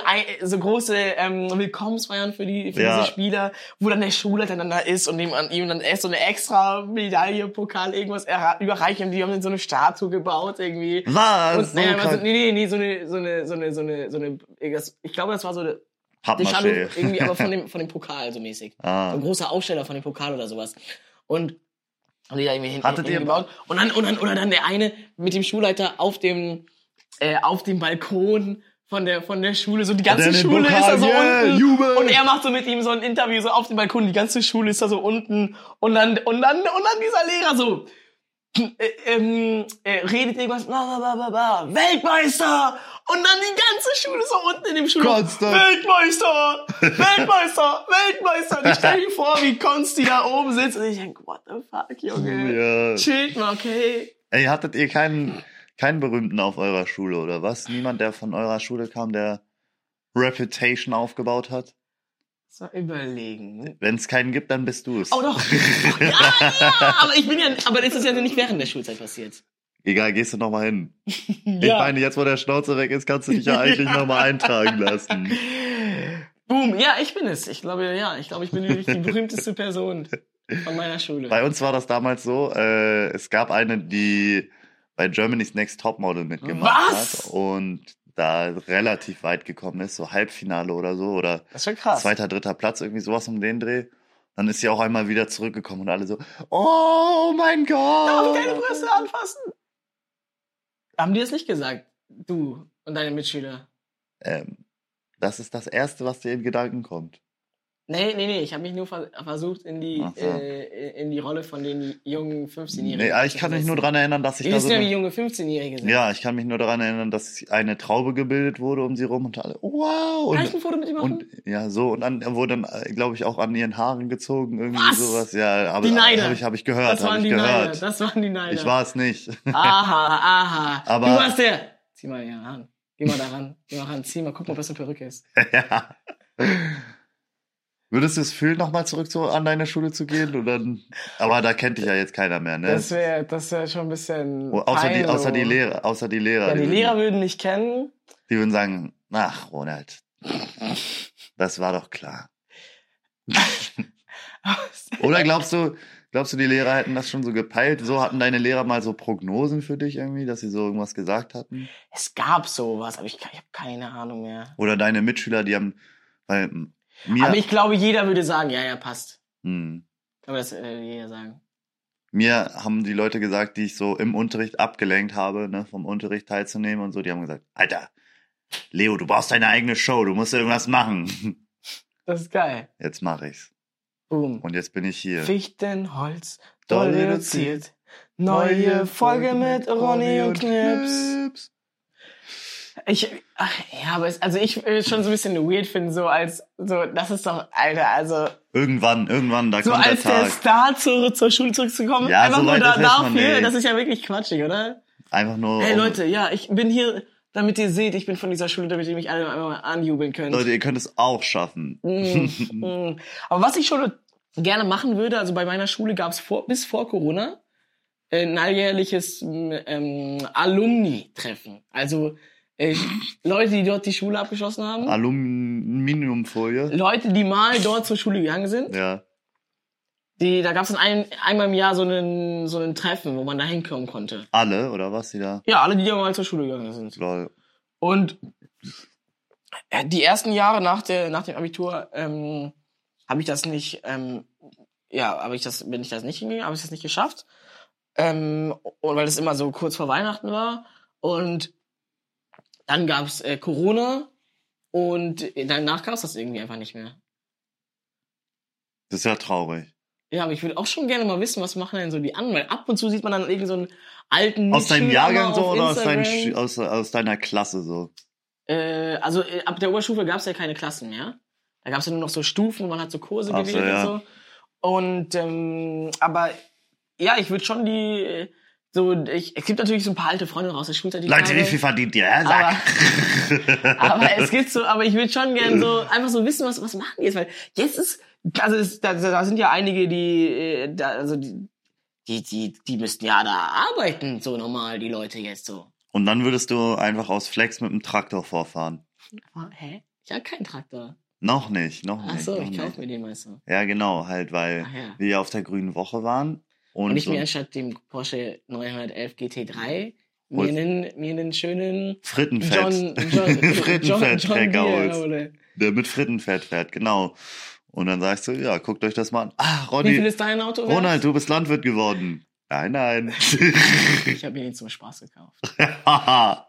so große ähm, Willkommensfeiern für die für Ja. diese Spieler, wo dann der Schulleiter dann da ist und an ihm dann erst so eine extra Medaille, Pokal, irgendwas überreichen. Die haben dann so eine Statue gebaut irgendwie. Was? Und, So naja, krank. also, nee, nee, nee, so eine, so eine, so eine, so eine, so eine, ich glaube, das war so eine, Pappmaché. irgendwie, aber von dem, von dem Pokal so mäßig. So Ah. ein großer Aussteller von dem Pokal oder sowas. Und haben die da irgendwie hin, Hattet ihr- hingebaut. Und dann, und dann, oder dann der eine mit dem Schulleiter auf dem, äh, auf dem Balkon von der, von der Schule, so die ganze der Schule Pokal, ist da so yeah, unten. Jubel! Und er macht so mit ihm so ein Interview so auf dem Balkon, die ganze Schule ist da so unten. Und dann, und dann, und dann dieser Lehrer so, äh, ähm, äh, redet irgendwas, bla, bla, bla, bla, Weltmeister! Und dann die ganze Schule so unten in dem Schulhof, Konstant. Weltmeister! Weltmeister! Weltmeister! Und ich stell mir vor, wie Konsti da oben sitzt und ich denk, what the fuck, Junge? Ja. Chillt mal, okay? Ey, hattet ihr keinen, keinen Berühmten auf eurer Schule, oder was? Niemand, der von eurer Schule kam, der Reputation aufgebaut hat? So, überlegen. Wenn es keinen gibt, dann bist du es. Oh doch. ja, ja, aber ich bin ja, aber das ist ja nicht während der Schulzeit passiert. Egal, gehst du nochmal hin. Ich Ja. meine, jetzt wo der Schnauze weg ist, kannst du dich ja eigentlich nochmal eintragen lassen. Boom, ja, ich bin es. Ich glaube, ja, ich glaube, ich bin die berühmteste Person von meiner Schule. Bei uns war das damals so, äh, es gab eine, die bei Germany's Next Topmodel mitgemacht Was? hat und da relativ weit gekommen ist, so Halbfinale oder so oder das ist schon krass. zweiter, dritter Platz, irgendwie sowas um den Dreh. Dann ist sie auch einmal wieder zurückgekommen und alle so, oh mein Darf ich deine Gott. Brüste anfassen? Haben die das nicht gesagt? Du und deine Mitschüler? Ähm, das ist das Erste, was dir in Gedanken kommt. Nee, nee, nee, ich habe mich nur ver versucht, in die, so. äh, in die Rolle von den jungen 15-Jährigen Nee, ich kann mich nur daran erinnern, dass ich Ihr da so ja, wie junge 15-Jährige sind. Ja, ich kann mich nur daran erinnern, dass eine Traube gebildet wurde um sie rum und alle, wow. Kann ich Und, ein Foto mit ihm machen? und ja, so, und dann wurde dann, glaube ich, auch an ihren Haaren gezogen, irgendwie Was? sowas. Ja, aber Die Neider. habe ich, hab ich gehört, das waren ich die Neider. gehört. Das waren die Neider. Ich war es nicht. Aha, aha. Aber- du warst der. Zieh mal ja ran. Geh mal da ran. Geh mal ran. Zieh mal. Guck mal, das eine Perücke ist. ja. Würdest du es fühlen, nochmal zurück so an deine Schule zu gehen? Oder, aber da kennt dich ja jetzt keiner mehr, ne? Das wäre das wär schon ein bisschen. Oh, außer, die, außer die Lehrer, außer die Lehrer. Ja, die würden- Lehrer würden mich kennen. Die würden sagen, ach, Ronald, das war doch klar. Oder glaubst du, glaubst du, die Lehrer hätten das schon so gepeilt? So hatten deine Lehrer mal so Prognosen für dich irgendwie, dass sie so irgendwas gesagt hatten? Es gab sowas, aber ich, ich habe keine Ahnung mehr. Oder deine Mitschüler, die haben, weil mir, Aber ich glaube, jeder würde sagen, ja, ja, passt. hm, Aber das würde jeder sagen. mir haben die Leute gesagt, die ich so im Unterricht abgelenkt habe, ne, vom Unterricht teilzunehmen und so, die haben gesagt, Alter, Leo, du brauchst deine eigene Show, du musst irgendwas machen. Das ist geil. Jetzt mache ich's. Boom. Und jetzt bin ich hier. Fichtenholz, Doll doll reduziert. Neue Folge mit Ronny und Knips. Ich, ach, ja, aber es, also ich will schon so ein bisschen weird finden, so als, so, das ist doch, Alter, also, Irgendwann, irgendwann, da so kommt der als der Tag. Star zur, zur Schule zurückzukommen, Ja, einfach so nur da, dafür, das ist ja wirklich quatschig, oder? Einfach nur. Hey Leute, ja, ich bin hier, damit ihr seht, ich bin von dieser Schule, damit ihr mich alle einmal anjubeln könnt. Leute, ihr könnt es auch schaffen. Mm, mm. Aber was ich schon gerne machen würde, also bei meiner Schule gab es vor, bis vor Corona äh, ein alljährliches mm, ähm, Alumni-Treffen. Also äh, Leute, die dort die Schule abgeschlossen haben. Aluminiumfolie. Leute, die mal dort zur Schule gegangen sind. Ja. Die, da gab es dann ein, einmal im Jahr so einen, so einen Treffen, wo man da hinkommen konnte. Alle, oder was, die da? Ja, alle, die da mal zur Schule gegangen sind. Lol. Und äh, die ersten Jahre nach, der, nach dem Abitur ähm, habe ich das nicht, ähm, ja, habe ich das, bin ich das nicht hingegangen, habe ich das nicht geschafft. Ähm, weil es immer so kurz vor Weihnachten war. Und dann gab's äh, Corona und danach gab's das irgendwie einfach nicht mehr. Das ist ja traurig. Ja, aber ich würde auch schon gerne mal wissen, was machen denn so die anderen? Weil ab und zu sieht man dann irgendwie so einen alten Aus deinem Jahrgang so oder aus. Sch- aus, aus deiner Klasse so? Äh, also äh, ab der Oberstufe gab es ja keine Klassen mehr. Da gab es ja nur noch so Stufen, wo man hat so Kurse Ach so, gewählt ja. und so. Und ähm, aber ja, ich würde schon die äh, so ich es gibt natürlich so ein paar alte Freunde aus der Schulzeit, die Leute, wie viel verdient ihr? Ja, sag. aber es gibt so, aber ich würde schon gern so einfach so wissen, was was machen die jetzt, weil jetzt ist also es, da, da sind ja einige, die äh, da, also die die die die müssten ja da arbeiten so normal die Leute jetzt so. Und dann würdest du einfach aus Flex mit dem Traktor vorfahren. Aber, hä? Ich habe keinen Traktor. Noch nicht, noch Ach nicht. so, noch ich kaufe mir den meistens. Ja, genau, halt, weil Ach ja. wir ja auf der grünen Woche waren. Und, Und ich mir anstatt dem Porsche 911 GT3 mir einen, mir einen schönen Frittenfett. John, John, John, John holst. hole. Der mit Frittenfett fährt, genau. Und dann sagst du, ja, guckt euch das mal an. Ah, Wie viel Ronny, ist dein Auto wert? Ronald, du bist Landwirt geworden. Nein, nein. Ich habe ihn zum Spaß gekauft. ja,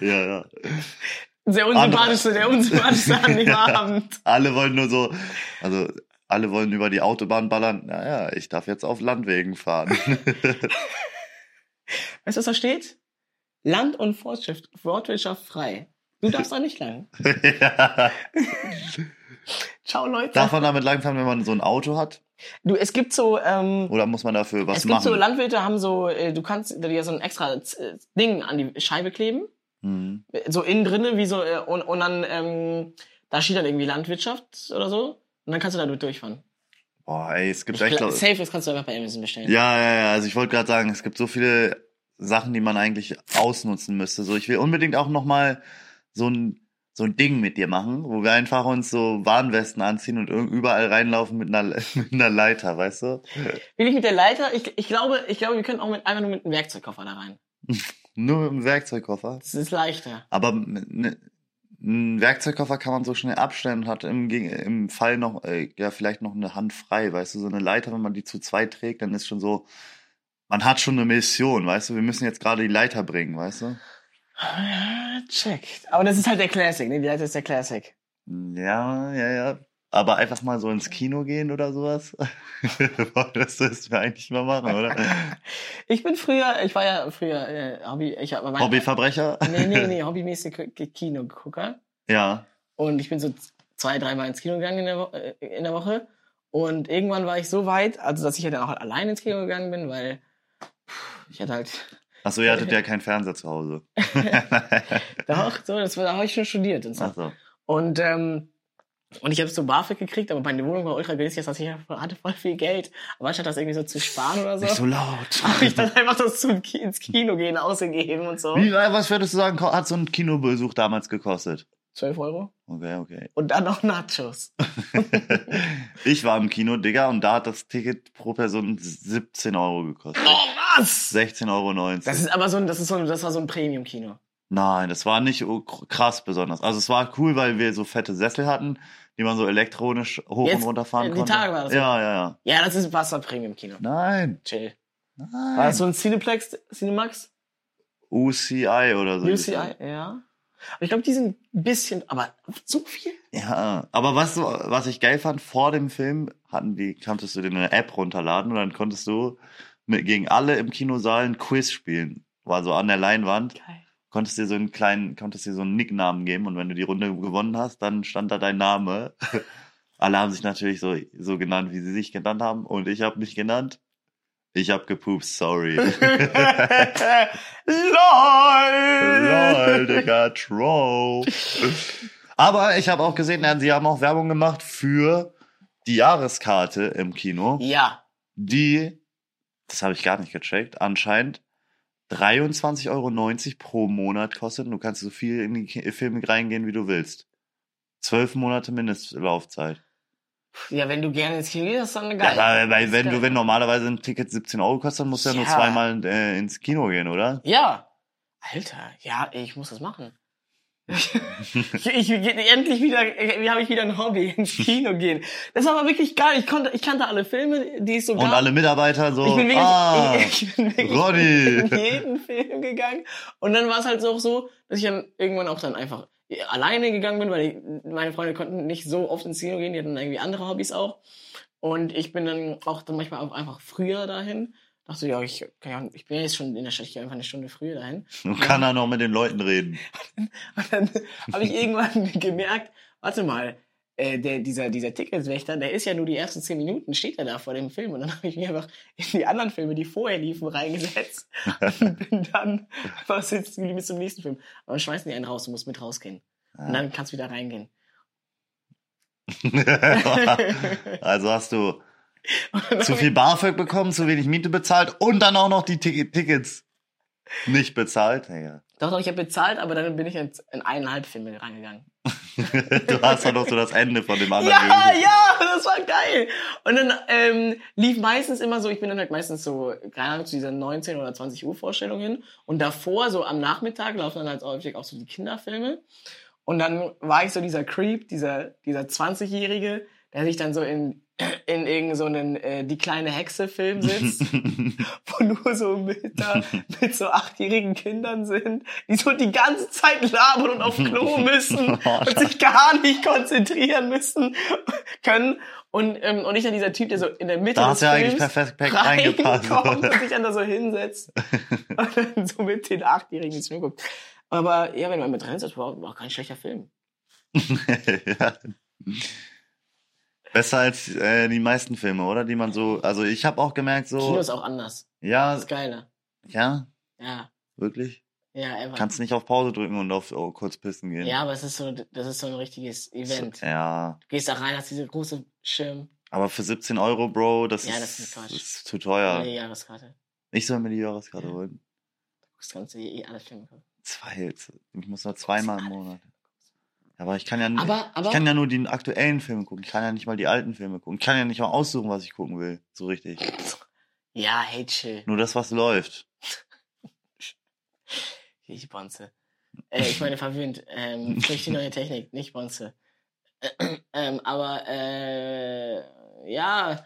ja. Der unsympathischste, der unsympathischste an dem Abend. Alle wollen nur so, also alle wollen über die Autobahn ballern. Naja, ich darf jetzt auf Landwegen fahren. Weißt du, was da steht? Land- und Fortwirtschaft, Fortwirtschaft frei. Du darfst da nicht lang. ja. Ciao, Leute. Darf man damit langfahren, wenn man so ein Auto hat? Du, es gibt so, ähm, Oder muss man dafür was es gibt machen? so Landwirte haben so, äh, du kannst dir so ein extra äh, Ding an die Scheibe kleben. Hm. so innen drinne, wie so, äh, und, und dann, ähm, da steht dann irgendwie Landwirtschaft oder so. Und dann kannst du da durchfahren. Boah, ey, es gibt Ich echt. glaub, Safe ist kannst du einfach bei Amazon bestellen. Ja, ja, ja. Also ich wollte gerade sagen, es gibt so viele Sachen, die man eigentlich ausnutzen müsste. So, ich will unbedingt auch noch mal so ein so ein Ding mit dir machen, wo wir einfach uns so Warnwesten anziehen und überall reinlaufen mit einer, mit einer Leiter, weißt du? Will ich mit der Leiter? Ich, ich glaube, ich glaube, wir können auch mit, einfach nur mit einem Werkzeugkoffer da rein. Nur mit dem Werkzeugkoffer. Das ist leichter. Aber ne, ein Werkzeugkoffer kann man so schnell abstellen und hat im, im Fall noch, äh, ja, vielleicht noch eine Hand frei, weißt du, so eine Leiter, wenn man die zu zweit trägt, dann ist schon so, man hat schon eine Mission, weißt du, wir müssen jetzt gerade die Leiter bringen, weißt du? Ja, checkt. Aber das ist halt der Classic, ne? Die Leiter ist der Classic. Ja, ja, ja. Aber einfach mal so ins Kino gehen oder sowas. Boah, das müssten wir eigentlich mal machen, oder? Ich bin früher, ich war ja früher äh, Hobby, ich habe mein, Hobbyverbrecher? Nee, nee, nee, hobbymäßig Kinogucker. Ja. Und ich bin so zwei, dreimal ins Kino gegangen in der, Wo äh, in der Woche. Und irgendwann war ich so weit, also dass ich ja dann auch halt allein ins Kino gegangen bin, weil pff, ich hatte halt Achso, ihr hattet ja keinen Fernseher zu Hause. doch, so, das war, da habe ich schon studiert und so. Achso. Und, ähm, und ich habe so BAföG gekriegt, aber meine Wohnung war ultra günstig, das heißt, ich hatte voll viel Geld. Aber anstatt das irgendwie so zu sparen oder so, Nicht so laut. habe ich dann einfach das zum ins Kino gehen ausgegeben und so. Wie, was würdest du sagen, hat so ein Kinobesuch damals gekostet? 12 Euro. Okay, okay. Und dann noch Nachos. ich war im Kino, Digga, und da hat das Ticket pro Person 17 Euro gekostet. Oh, was? 16,90 Euro. Das ist aber so ein, das ist so ein, das war so ein Premium-Kino. Nein, das war nicht krass besonders. Also es war cool, weil wir so fette Sessel hatten, die man so elektronisch hoch Jetzt, und runter fahren die konnte. Tage war das. Ja, ja, ja. Ja, das ist Wasser Premium-Kino. Nein, Chill. nein. War das so ein Cineplex, Cinemax? UCI oder so. UCI, ja. Aber ich glaube, die sind ein bisschen, aber so viel? Ja, aber was, was ich geil fand, vor dem Film hatten die, konntest du dir eine App runterladen und dann konntest du mit, gegen alle im Kinosaal ein Quiz spielen. War so an der Leinwand. Geil. Konntest dir so einen kleinen, konntest dir so einen Nicknamen geben und wenn du die Runde gewonnen hast, dann stand da dein Name. Alle haben sich natürlich so, so genannt, wie sie sich genannt haben und ich habe mich genannt. Ich hab gepoopt, sorry. Lol, Digga, Troll. Aber ich habe auch gesehen, sie haben auch Werbung gemacht für die Jahreskarte im Kino, Ja. die, das habe ich gar nicht gecheckt, anscheinend 23,90 Euro pro Monat kostet. Und Du kannst so viel in die Filme reingehen, wie du willst. Zwölf Monate Mindestlaufzeit. Ja, wenn du gerne ins Kino gehst, ist dann Ja, geil. aber weil, wenn geil. du, wenn normalerweise ein Ticket 17 Euro kostet, dann musst du ja, nur Ja. zweimal äh, ins Kino gehen, oder? Ja. Alter, ja, ich muss das machen. Ich, ich, endlich wieder, wie habe ich wieder ein Hobby, ins Kino gehen. Das war aber wirklich geil. Ich konnte, ich kannte alle Filme, die es so Und gab. alle Mitarbeiter so, ich bin wirklich, ah, ich, ich bin wirklich Ronny. in jeden Film gegangen. Und dann war es halt so, auch so, dass ich dann irgendwann auch dann einfach alleine gegangen bin, weil ich, meine Freunde konnten nicht so oft ins Kino gehen, die hatten irgendwie andere Hobbys auch. Und ich bin dann auch dann manchmal auch einfach früher dahin. Dachte, ja, ich, kann ich bin ja jetzt schon in der Stadt, ich gehe einfach eine Stunde früher dahin. und kann er noch mit den Leuten reden. Und dann habe ich irgendwann gemerkt, warte mal, äh, der, dieser, dieser Ticketswächter, der ist ja nur die ersten zehn Minuten, steht er da vor dem Film. Und dann habe ich mich einfach in die anderen Filme, die vorher liefen, reingesetzt und bin dann einfach sitzen bis zum nächsten Film. Aber dann schmeißen die einen raus, du musst mit rausgehen. Und dann kannst du wieder reingehen. also hast du zu viel BAföG bekommen, zu wenig Miete bezahlt und dann auch noch die Tick Tickets nicht bezahlt. Ja. Doch, doch, ich habe bezahlt, aber dann bin ich in, in eineinhalb Filme reingegangen. Du hast dann noch so das Ende von dem anderen. Ja, gesehen. ja, das war geil. Und dann ähm, lief meistens immer so, ich bin dann halt meistens so, keine Ahnung, zu dieser 19 oder 20 Uhr Vorstellung hin. Und davor, so am Nachmittag, laufen dann halt häufig auch so die Kinderfilme. Und dann war ich so dieser Creep, dieser, dieser 20-Jährige, der sich dann so in, in irgend so einen äh, Die kleine Hexe-Film sitzt, wo nur so Mütter mit so achtjährigen Kindern sind, die so die ganze Zeit labern und auf Klo müssen und sich gar nicht konzentrieren müssen können. Und, ähm, und ich dann dieser Typ, der so in der Mitte Da des ja Films perfekt, perfekt reingepasst. reinkommt und sich dann da so hinsetzt und dann so mit den Achtjährigen ins Film guckt. Aber ja, wenn man mit das war auch kein schlechter Film. ja. Besser als äh, die meisten Filme, oder? Die man so, also ich habe auch gemerkt so, Kino ist auch anders. ja, Das ist geiler. ja, Ja, wirklich. ja, ever. Kannst nicht auf Pause drücken und auf oh, kurz pissen gehen. ja, aber es ist so, das ist so ein richtiges Event. Ja, Du gehst da rein, hast diese große Schirm, Aber für 17 Euro, Bro, das, Ja, ist, das ist Quatsch. ist zu teuer. eine Jahreskarte. Ich soll mir die Jahreskarte Ja. holen. Das kannst du eh alle Filme gucken. Zwei jetzt. Ich muss nur zweimal im Monat. Aber ich kann ja, n- Aber, aber, ich kann ja nur die aktuellen Filme gucken. Ich kann ja nicht mal die alten Filme gucken. Ich kann ja nicht mal aussuchen, was ich gucken will. So richtig. ja, hey, chill. Nur das, was läuft. Ich Bonze. Äh, ich meine verwöhnt. Ähm, durch die neue Technik, nicht Bonze. ähm, aber, äh, ja.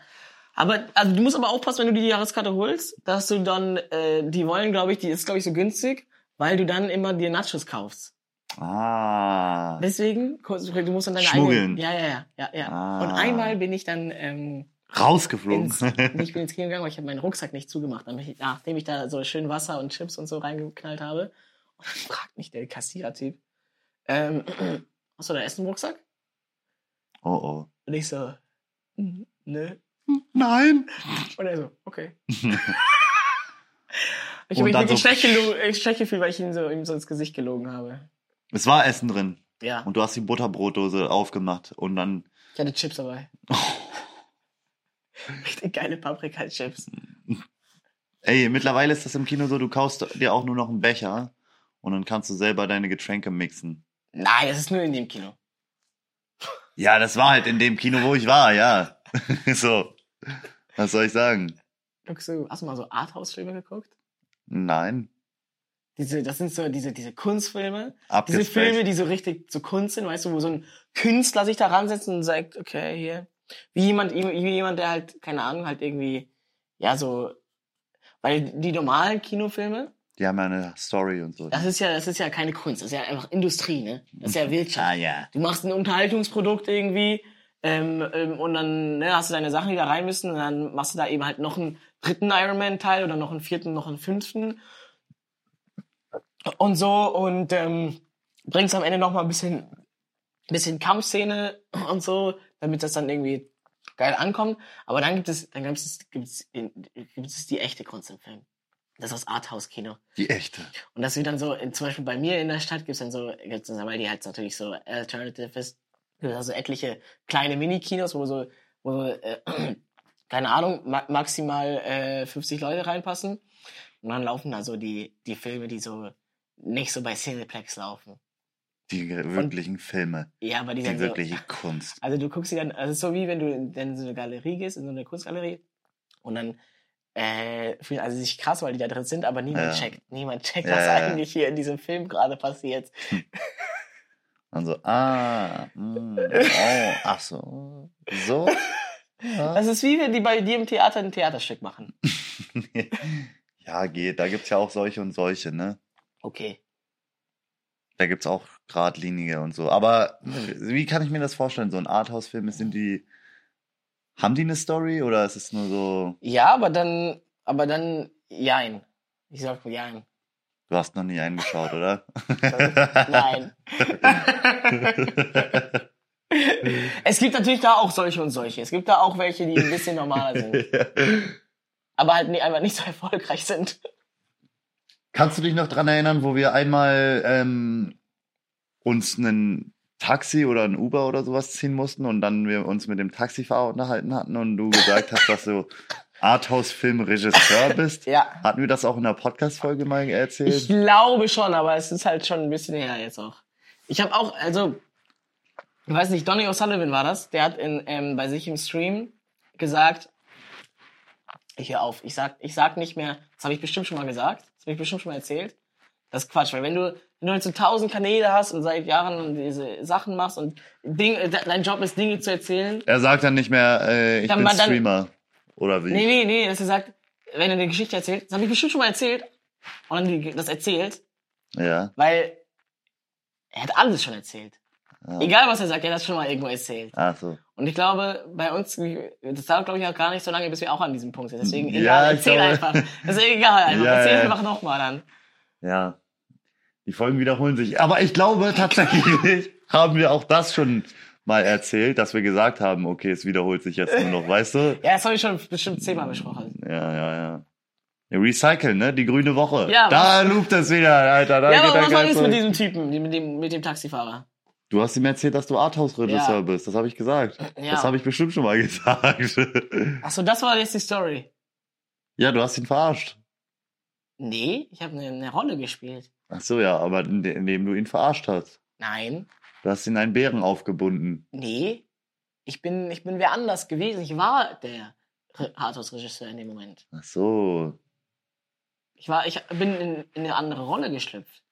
Aber, also du musst aber aufpassen, wenn du die Jahreskarte holst, dass du dann, äh, die wollen, glaube ich, die ist, glaube ich, so günstig, weil du dann immer dir Nachos kaufst. Ah. Deswegen, du musst dann deine Schmuggeln. eigenen. Ja, ja, ja, ja, ja. Ah. Und einmal bin ich dann, ähm, Rausgeflogen. ins, ich bin ins Kino gegangen, weil ich habe meinen Rucksack nicht zugemacht, nachdem ich da so schön Wasser und Chips und so reingeknallt habe. Und dann fragt mich der Kassierertyp, ähm, hast du da Essen im Rucksack? oh oh. Und ich so, "Mm, nö. Nein. Und er so, okay. ich habe mich wirklich so- schlecht, äh, schlecht gefühlt, weil ich ihm so, ihm so ins Gesicht gelogen habe. Es war Essen drin. Ja, Und du hast die Butterbrotdose aufgemacht. Und dann. ich hatte Chips dabei. Richtig geile Paprika-Chips. Ey, mittlerweile ist das im Kino so, du kaufst dir auch nur noch einen Becher. Und dann kannst du selber deine Getränke mixen. Nein, das ist nur in dem Kino. Ja, das war halt in dem Kino, wo ich war, ja. so. Was soll ich sagen? Guckst du, hast du mal so Arthouse-Filme geguckt? Nein. Diese, das sind so diese, diese Kunstfilme. Diese Abgespaced. Filme, die so richtig so Kunst sind, weißt du, wo so ein Künstler sich da ransetzt und sagt, okay, hier. Wie jemand, wie jemand, der halt, keine Ahnung, halt irgendwie, ja, so, weil die normalen Kinofilme, Die haben ja eine Story und so. das ist ja, das ist ja keine Kunst, das ist ja einfach Industrie, ne? Das ist ja Wirtschaft. Ah, ja. Du machst ein Unterhaltungsprodukt irgendwie, ähm, ähm, und dann ne, hast du deine Sachen, die da rein müssen, und dann machst du da eben halt noch einen dritten Iron Man Teil oder noch einen vierten, noch einen fünften und so und ähm, bringst am Ende noch mal ein bisschen, bisschen Kampfszene und so, damit das dann irgendwie geil ankommt. Aber dann gibt es, dann gibt es, gibt es, gibt es die echte Kunst im Film. Das ist das Arthouse-Kino. Die echte. Und das wird dann so, in, zum Beispiel bei mir in der Stadt gibt's dann so, gibt's dann, weil die halt natürlich so alternative ist, gibt's also etliche kleine Mini-Kinos, wo so, wo so, äh, keine Ahnung, ma maximal äh, 50 Leute reinpassen. Und dann laufen da so die, die Filme, die so nicht so bei Cineplex laufen. Die wirklichen Filme. Ja, aber die, Die sind so, wirkliche Kunst. also du guckst sie dann, also es ist so wie wenn du in, in so eine Galerie gehst, in so eine Kunstgalerie und dann äh, fühlen also sich krass, weil die da drin sind, aber niemand Ja. checkt. Niemand checkt, Ja, was eigentlich hier in diesem Film gerade passiert. Und so, ah, mm, oh, ach so, so. Ja. Das ist wie wenn die bei dir im Theater ein Theaterstück machen. ja, geht. Da gibt's ja auch solche und solche, ne? Okay. Da gibt's auch Gradlinige und so. Aber wie kann ich mir das vorstellen? So ein Arthouse-Film, sind die, haben die eine Story oder ist es nur so, Ja, aber dann, aber dann, jein. Ich sag jein. du hast noch nie eingeschaut, oder? Nein. es gibt natürlich da auch solche und solche. Es gibt da auch welche, die ein bisschen normaler sind. Aber halt einfach nicht so erfolgreich sind. Kannst du dich noch dran erinnern, wo wir einmal ähm, uns einen Taxi oder ein Uber oder sowas ziehen mussten und dann wir uns mit dem Taxifahrer unterhalten hatten und du gesagt hast, dass du Arthouse-Filmregisseur bist? Ja. Hatten wir das auch in der Podcast-Folge mal erzählt? Ich glaube schon, aber es ist halt schon ein bisschen her jetzt auch. Ich habe auch, also, ich weiß nicht, Donny O'Sullivan war das, der hat in, ähm, bei sich im Stream gesagt, ich hör auf, ich sag, ich sag nicht mehr, das habe ich bestimmt schon mal gesagt, das habe ich bestimmt schon mal erzählt. Das ist Quatsch, weil wenn du, wenn du halt so tausend Kanäle hast und seit Jahren diese Sachen machst und Ding, de- dein Job ist, Dinge zu erzählen, Er sagt dann nicht mehr, äh, ich bin dann- Streamer. Oder wie? Nee, nee, nee, dass er sagt, wenn er eine Geschichte erzählt, das habe ich bestimmt schon mal erzählt, und dann das erzählt, Ja. weil er hat alles schon erzählt. ja. Egal, was er sagt, er hat das schon mal irgendwo erzählt. Ach so. Und ich glaube, bei uns, das dauert, glaube ich, auch gar nicht so lange, bis wir auch an diesem Punkt sind. Deswegen, Ja, egal, ich erzähl glaube- einfach. Das ist egal, einfach. Ja, erzähl ja. einfach nochmal dann. Ja. Die Folgen wiederholen sich. Aber ich glaube tatsächlich haben wir auch das schon mal erzählt, dass wir gesagt haben, okay, es wiederholt sich jetzt nur noch, weißt du? Ja, das habe ich schon bestimmt zehnmal besprochen. Ja, ja, ja. ja Recyceln, ne? Die grüne Woche. Ja, da loopt es wieder, Alter. Da Ja, aber was war jetzt mit diesem Typen, mit dem, mit dem Taxifahrer? Du hast ihm erzählt, dass du Arthouse-Regisseur Ja. bist. Das habe ich gesagt. Ja. Das habe ich bestimmt schon mal gesagt. Achso, das war jetzt die Story. ja, du hast ihn verarscht. Nee, ich habe eine, eine Rolle gespielt. Ach so, ja, aber inde- indem du ihn verarscht hast. Nein, Du hast ihn einen Bären aufgebunden. nee. Ich bin, ich bin wer anders gewesen. Ich war der Re- Arthouse-Regisseur in dem Moment. Ach so. Ich, war, ich bin in, in eine andere Rolle geschlüpft.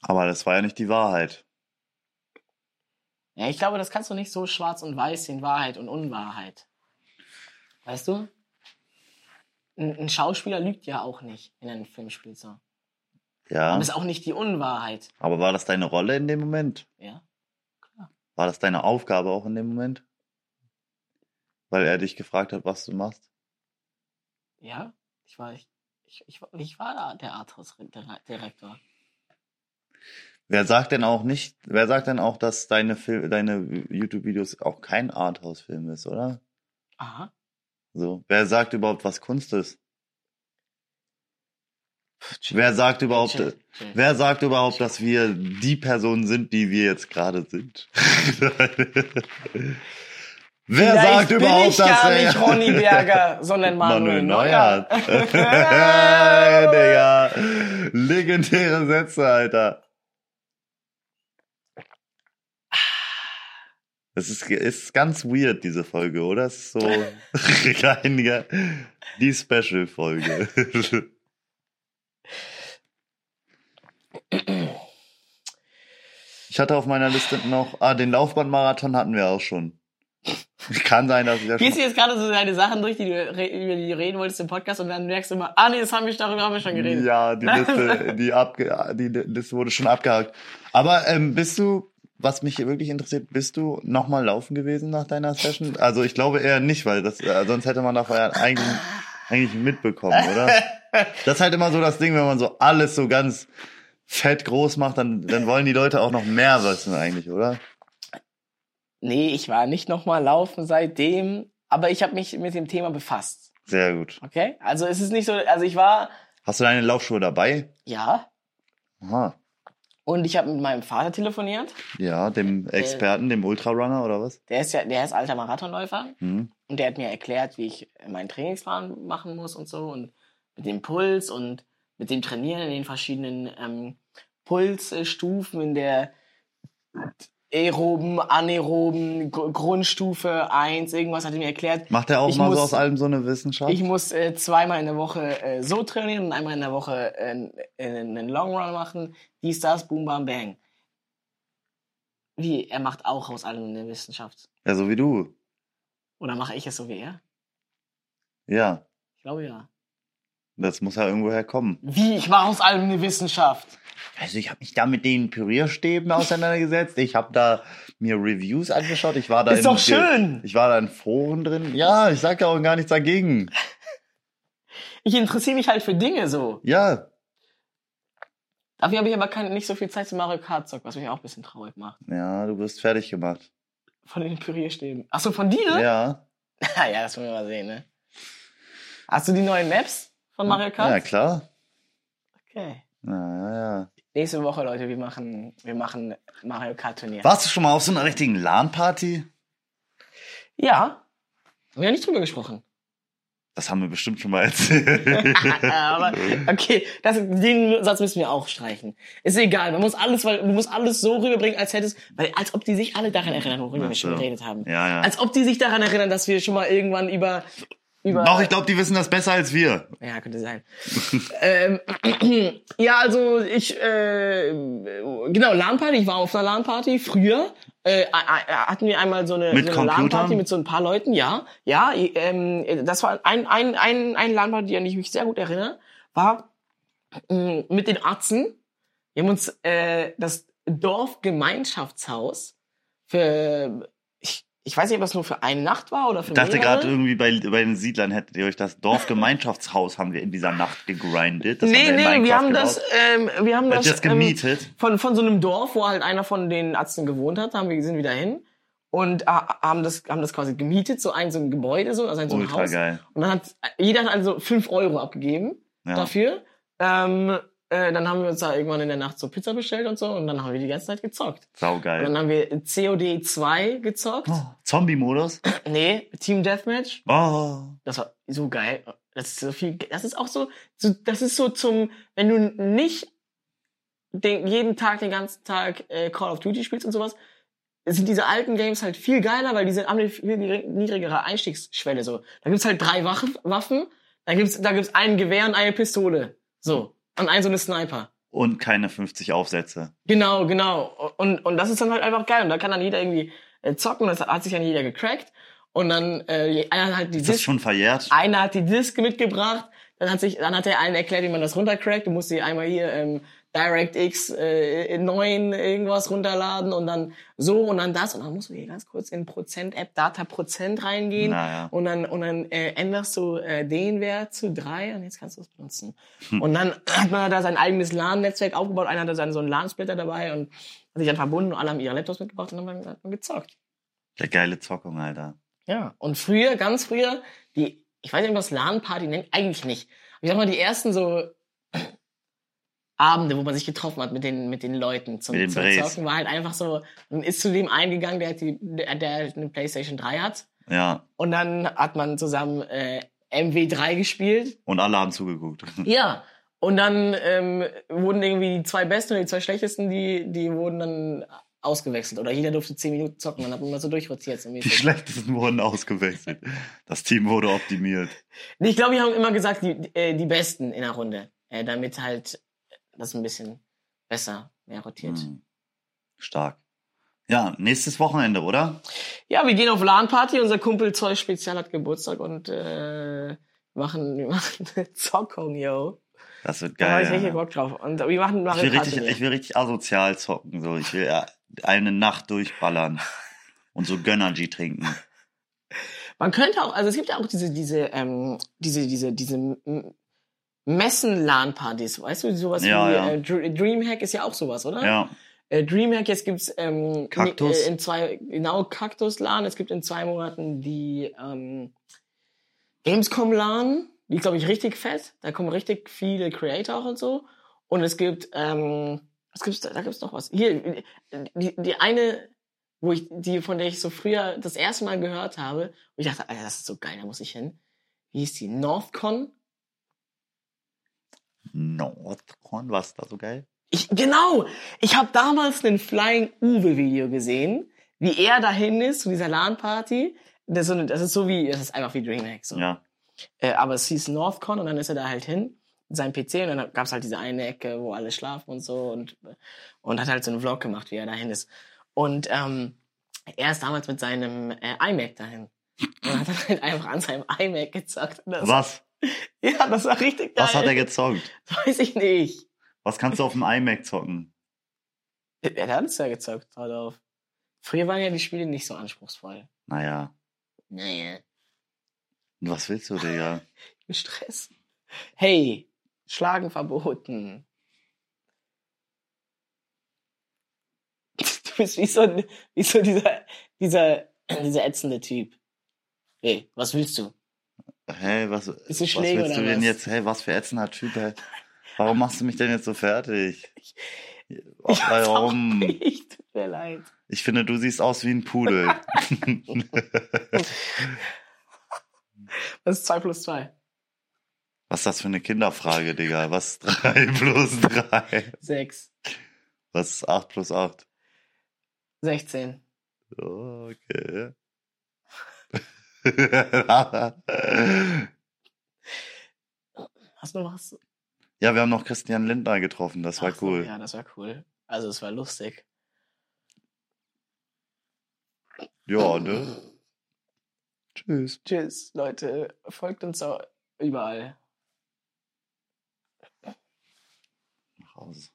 Aber das war ja nicht die Wahrheit. Ja, ich glaube, das kannst du nicht so schwarz und weiß sehen, Wahrheit und Unwahrheit. Weißt du? Ein, ein Schauspieler lügt ja auch nicht in einem Filmspiel so. Ja. Aber ist auch nicht die Unwahrheit. Aber war das deine Rolle in dem Moment? Ja? War das deine Aufgabe auch in dem Moment? Weil er dich gefragt hat, was du machst? Ja? Ich war, ich, ich, ich war da der Arthouse-Direktor. Wer sagt denn auch nicht, wer sagt denn auch, dass deine Fil deine YouTube-Videos auch kein Arthouse-Film ist, oder? Aha. So. Wer sagt überhaupt, was Kunst ist? Wer sagt überhaupt, Chill, chill. wer sagt überhaupt, dass wir die Personen sind, die wir jetzt gerade sind? wer Vielleicht sagt überhaupt, ich dass gar er- nicht Ronny Berger, sondern Manuel, Neuer. Digga. Legendäre Sätze, Alter. Das ist, ist ganz weird, diese Folge, oder? Es ist so reiniger, die Special-Folge. Ich hatte auf meiner Liste noch, ah, den Laufbahnmarathon hatten wir auch schon. Kann sein, dass ich schon Gehst du jetzt gerade so deine Sachen durch, die du über die du reden wolltest im Podcast und dann merkst du immer, ah nee, das haben wir, darüber haben wir schon geredet. Ja, die Liste, die, abge die Liste wurde schon abgehakt. Aber ähm, bist du, was mich wirklich interessiert, bist du nochmal laufen gewesen nach deiner Session? Also ich glaube eher nicht, weil das äh, sonst hätte man davor ja eigentlich, eigentlich mitbekommen, oder? Das ist halt immer so das Ding, wenn man so alles so ganz fett groß macht, dann, dann wollen die Leute auch noch mehr wissen eigentlich, oder? Nee, ich war nicht nochmal laufen seitdem, aber ich habe mich mit dem Thema befasst. Sehr gut. Okay? Also es ist nicht so, also ich war, Hast du deine Laufschuhe dabei? ja, Aha. Und ich habe mit meinem Vater telefoniert. Ja, dem Experten, dem Ultrarunner oder was? Der ist ja, der ist alter Marathonläufer Hm. und der hat mir erklärt, wie ich meinen Trainingsplan machen muss und so und mit dem Puls und mit dem Trainieren in den verschiedenen ähm, Pulsstufen in der aeroben, anaeroben, Gr- Grundstufe 1, irgendwas hat er mir erklärt. Macht er auch Ich mal muss- so aus allem so eine Wissenschaft? Ich muss äh, zweimal in der Woche äh, so trainieren und einmal in der Woche äh, einen Long Run machen. Dies, das, boom, bam, bang. Wie? Er macht auch aus allem eine Wissenschaft. ja, so wie du. Oder mache ich es so wie er? Ja. Ich glaube ja. Das muss ja irgendwo herkommen. Wie? Ich mache aus allem eine Wissenschaft. Also ich habe mich da mit den Pürierstäben auseinandergesetzt. Ich habe da mir Reviews angeschaut. Ich war da Ist in, doch schön. Ich war da in Foren drin. Ja, ich sag ja auch gar nichts dagegen. Ich interessiere mich halt für Dinge so. Ja, Dafür habe ich aber keine, nicht so viel Zeit zum Mario Kart Zock, was mich auch ein bisschen traurig macht. ja, du bist fertig gemacht. Von den Pürierstäben. Ach so, von dir? Ja, ja, das wollen wir mal sehen, ne? Hast du die neuen Maps von Mario Kart? ja klar. Okay. Ja, ja, ja. Nächste Woche, Leute, wir machen, wir machen Mario Kart Turnier. Warst du schon mal auf so einer richtigen LAN-Party? Ja. Haben wir ja nicht drüber gesprochen. Das haben wir bestimmt schon mal erzählt. Aber okay, das, den Satz müssen wir auch streichen. Ist egal, man muss alles, weil du musst alles so rüberbringen, als hättest, weil als ob die sich alle daran erinnern, worüber Ach wir schon so. geredet haben. ja, ja. Als ob die sich daran erinnern, dass wir schon mal irgendwann über über Doch, ich glaube, die wissen das besser als wir. Ja, könnte sein. ähm, ja, also ich, äh, genau, LAN-Party, ich war auf einer LAN-Party früher. Äh, äh, äh, hatten wir einmal so eine, Mit so eine? LAN-Party mit so ein paar Leuten, ja. Ja, ähm, das war ein, ein, ein, ein LAN-Party, an die ich mich sehr gut erinnere, war äh, mit den Atzen. Wir haben uns äh, das Dorfgemeinschaftshaus für, ich, weiß nicht, ob das nur für eine Nacht war oder für Ich dachte gerade irgendwie bei, bei den Siedlern hättet ihr euch das Dorfgemeinschaftshaus haben wir in dieser Nacht gegrindet. Das nee, haben wir nee, wir haben das, ähm, wir haben das, ihr das ähm, gemietet? von, von so einem Dorf, wo halt einer von den Ärzten gewohnt hat, haben wir sind wieder hin und äh, haben das haben das quasi gemietet, so ein so ein Gebäude so, also ein so ein Ultra Haus. geil. Und dann hat jeder hat also fünf Euro abgegeben Ja. dafür. Ähm, äh, dann haben wir uns da irgendwann in der Nacht so Pizza bestellt und so und dann haben wir die ganze Zeit gezockt. Und Saugeil. dann haben wir COD 2 gezockt. Oh, Zombie-Modus? Nee, Team Deathmatch. Oh. Das war so geil. Das ist so viel, das ist auch so, so das ist so zum, wenn du nicht den, jeden Tag, den ganzen Tag äh, Call of Duty spielst und sowas, sind diese alten Games halt viel geiler, weil haben eine viel niedrigere Einstiegsschwelle. So, da gibt's halt drei Waffen, Waffen da gibt's, da gibt's ein Gewehr und eine Pistole. So. Und ein so eine Sniper. Und keine 50 Aufsätze. Genau, genau. Und, und das ist dann halt einfach geil. Und da kann dann jeder irgendwie äh, zocken. Das hat sich dann jeder gecrackt. Und dann äh, einer hat die Ist das Disc, schon verjährt? einer hat die Disk mitgebracht. Dann hat sich, dann hat er allen erklärt, wie man das runtercrackt. Du musst sie einmal hier ähm, DirectX äh, 9 irgendwas runterladen und dann so und dann das und dann musst du hier ganz kurz in Prozent-App Data Prozent reingehen Naja. und dann und dann äh, änderst du äh, den Wert zu drei und jetzt kannst du es benutzen. Hm. Und dann hat man da sein eigenes LAN-Netzwerk aufgebaut. Einer hatte dann so einen LAN-Splitter dabei und hat sich dann verbunden und alle haben ihre Laptops mitgebracht und haben dann, dann gezockt. Der geile Zockung, Alter. Ja. Und früher, ganz früher, die, ich weiß nicht, ob man das LAN-Party nennt, eigentlich nicht. Aber ich sag mal, die ersten so Abende, wo man sich getroffen hat mit den, mit den Leuten zum, Mit den zum. Zocken, war halt einfach so, man ist zu dem eingegangen, der, hat die, der, der eine Playstation 3 hat. Ja. Und dann hat man zusammen äh, MW3 gespielt. Und alle haben zugeguckt. Ja. Und dann ähm, wurden irgendwie die zwei besten und die zwei schlechtesten, die, die wurden dann ausgewechselt. Oder jeder durfte zehn Minuten zocken. Dann hat man mal so durchrotiert. So Die schlechtesten wurden ausgewechselt. Das Team wurde optimiert. Ich glaube, die haben immer gesagt, die, äh, die Besten in der Runde. Äh, damit halt das ein bisschen besser mehr rotiert. Hm. Stark. Ja, nächstes Wochenende, oder? Ja, wir gehen auf LAN-Party. Unser Kumpel Zoll Spezial hat Geburtstag und äh, machen, wir machen eine Zockung, yo. Das wird Da habe ich geil. richtig ja. Bock drauf. Und wir machen Ich Mario will, Kart richtig, ich will richtig asozial zocken. So. Ich will ja eine Nacht durchballern und so Gönnergy trinken. Man könnte auch, also es gibt ja auch diese, diese, ähm, diese, diese, diese Messen-LAN-Partys, weißt du, sowas Ja, wie ja. Äh, Dr- Dreamhack ist ja auch sowas, oder? Ja, Äh, Dreamhack, jetzt gibt's ähm, Kaktus. Äh, in zwei, genau, Kaktus-LAN, es gibt in zwei Monaten die ähm, Gamescom-LAN, die ist, glaube ich, richtig fett, da kommen richtig viele Creator auch und so. Und es gibt, ähm, was gibt's da, da gibt's noch was. Hier, die, die eine, wo ich, die, von der ich so früher das erste Mal gehört habe, und ich dachte, Alter, das ist so geil, da muss ich hin. Wie hieß die? Northcon? Nordcon, was ist da so geil? Ich, genau! Ich habe damals ein Flying Uwe Video gesehen, wie er dahin ist zu dieser LAN-Party. Das, ist so eine- das ist so wie, das ist einfach wie DreamHack. So. Ja. Äh, aber es hieß Northcon und dann ist er da halt hin, seinem PC und dann gab's halt diese eine Ecke, wo alle schlafen und so und, und hat halt so einen Vlog gemacht, wie er dahin ist. Und ähm, er ist damals mit seinem äh, iMac dahin. Und hat dann halt einfach an seinem iMac gezockt. Was? Ja, das war richtig geil. Was hat er gezockt? Weiß ich nicht. Was kannst du auf dem iMac zocken? Er hat es ja gezockt, hör auf. Früher waren ja die Spiele nicht so anspruchsvoll. Naja. Naja. Und Was willst du, Digga? Mit Stress. Hey, Schlagen verboten. Du bist wie so, ein- wie so dieser, dieser, dieser ätzende Typ. Hey, was willst du? Hä, was, Bist du was willst du denn was? jetzt? Hä, was für ätzender Typ, hä? Warum machst du mich denn jetzt so fertig? Oh, Ich warum? nicht. Tut mir leid. Ich finde, du siehst aus wie ein Pudel. Was ist 2 plus 2? Was ist das für eine Kinderfrage, Digga? Was ist 3 plus 3? 6. Was ist 8 plus 8? 16. Oh, okay. Hast du noch was? ja, wir haben noch Christian Lindner getroffen, das war Ach so, cool. Ja, das war cool. Also, es war lustig. Ja, ne? Tschüss. Tschüss, Leute. Folgt uns auch überall. Nach Hause.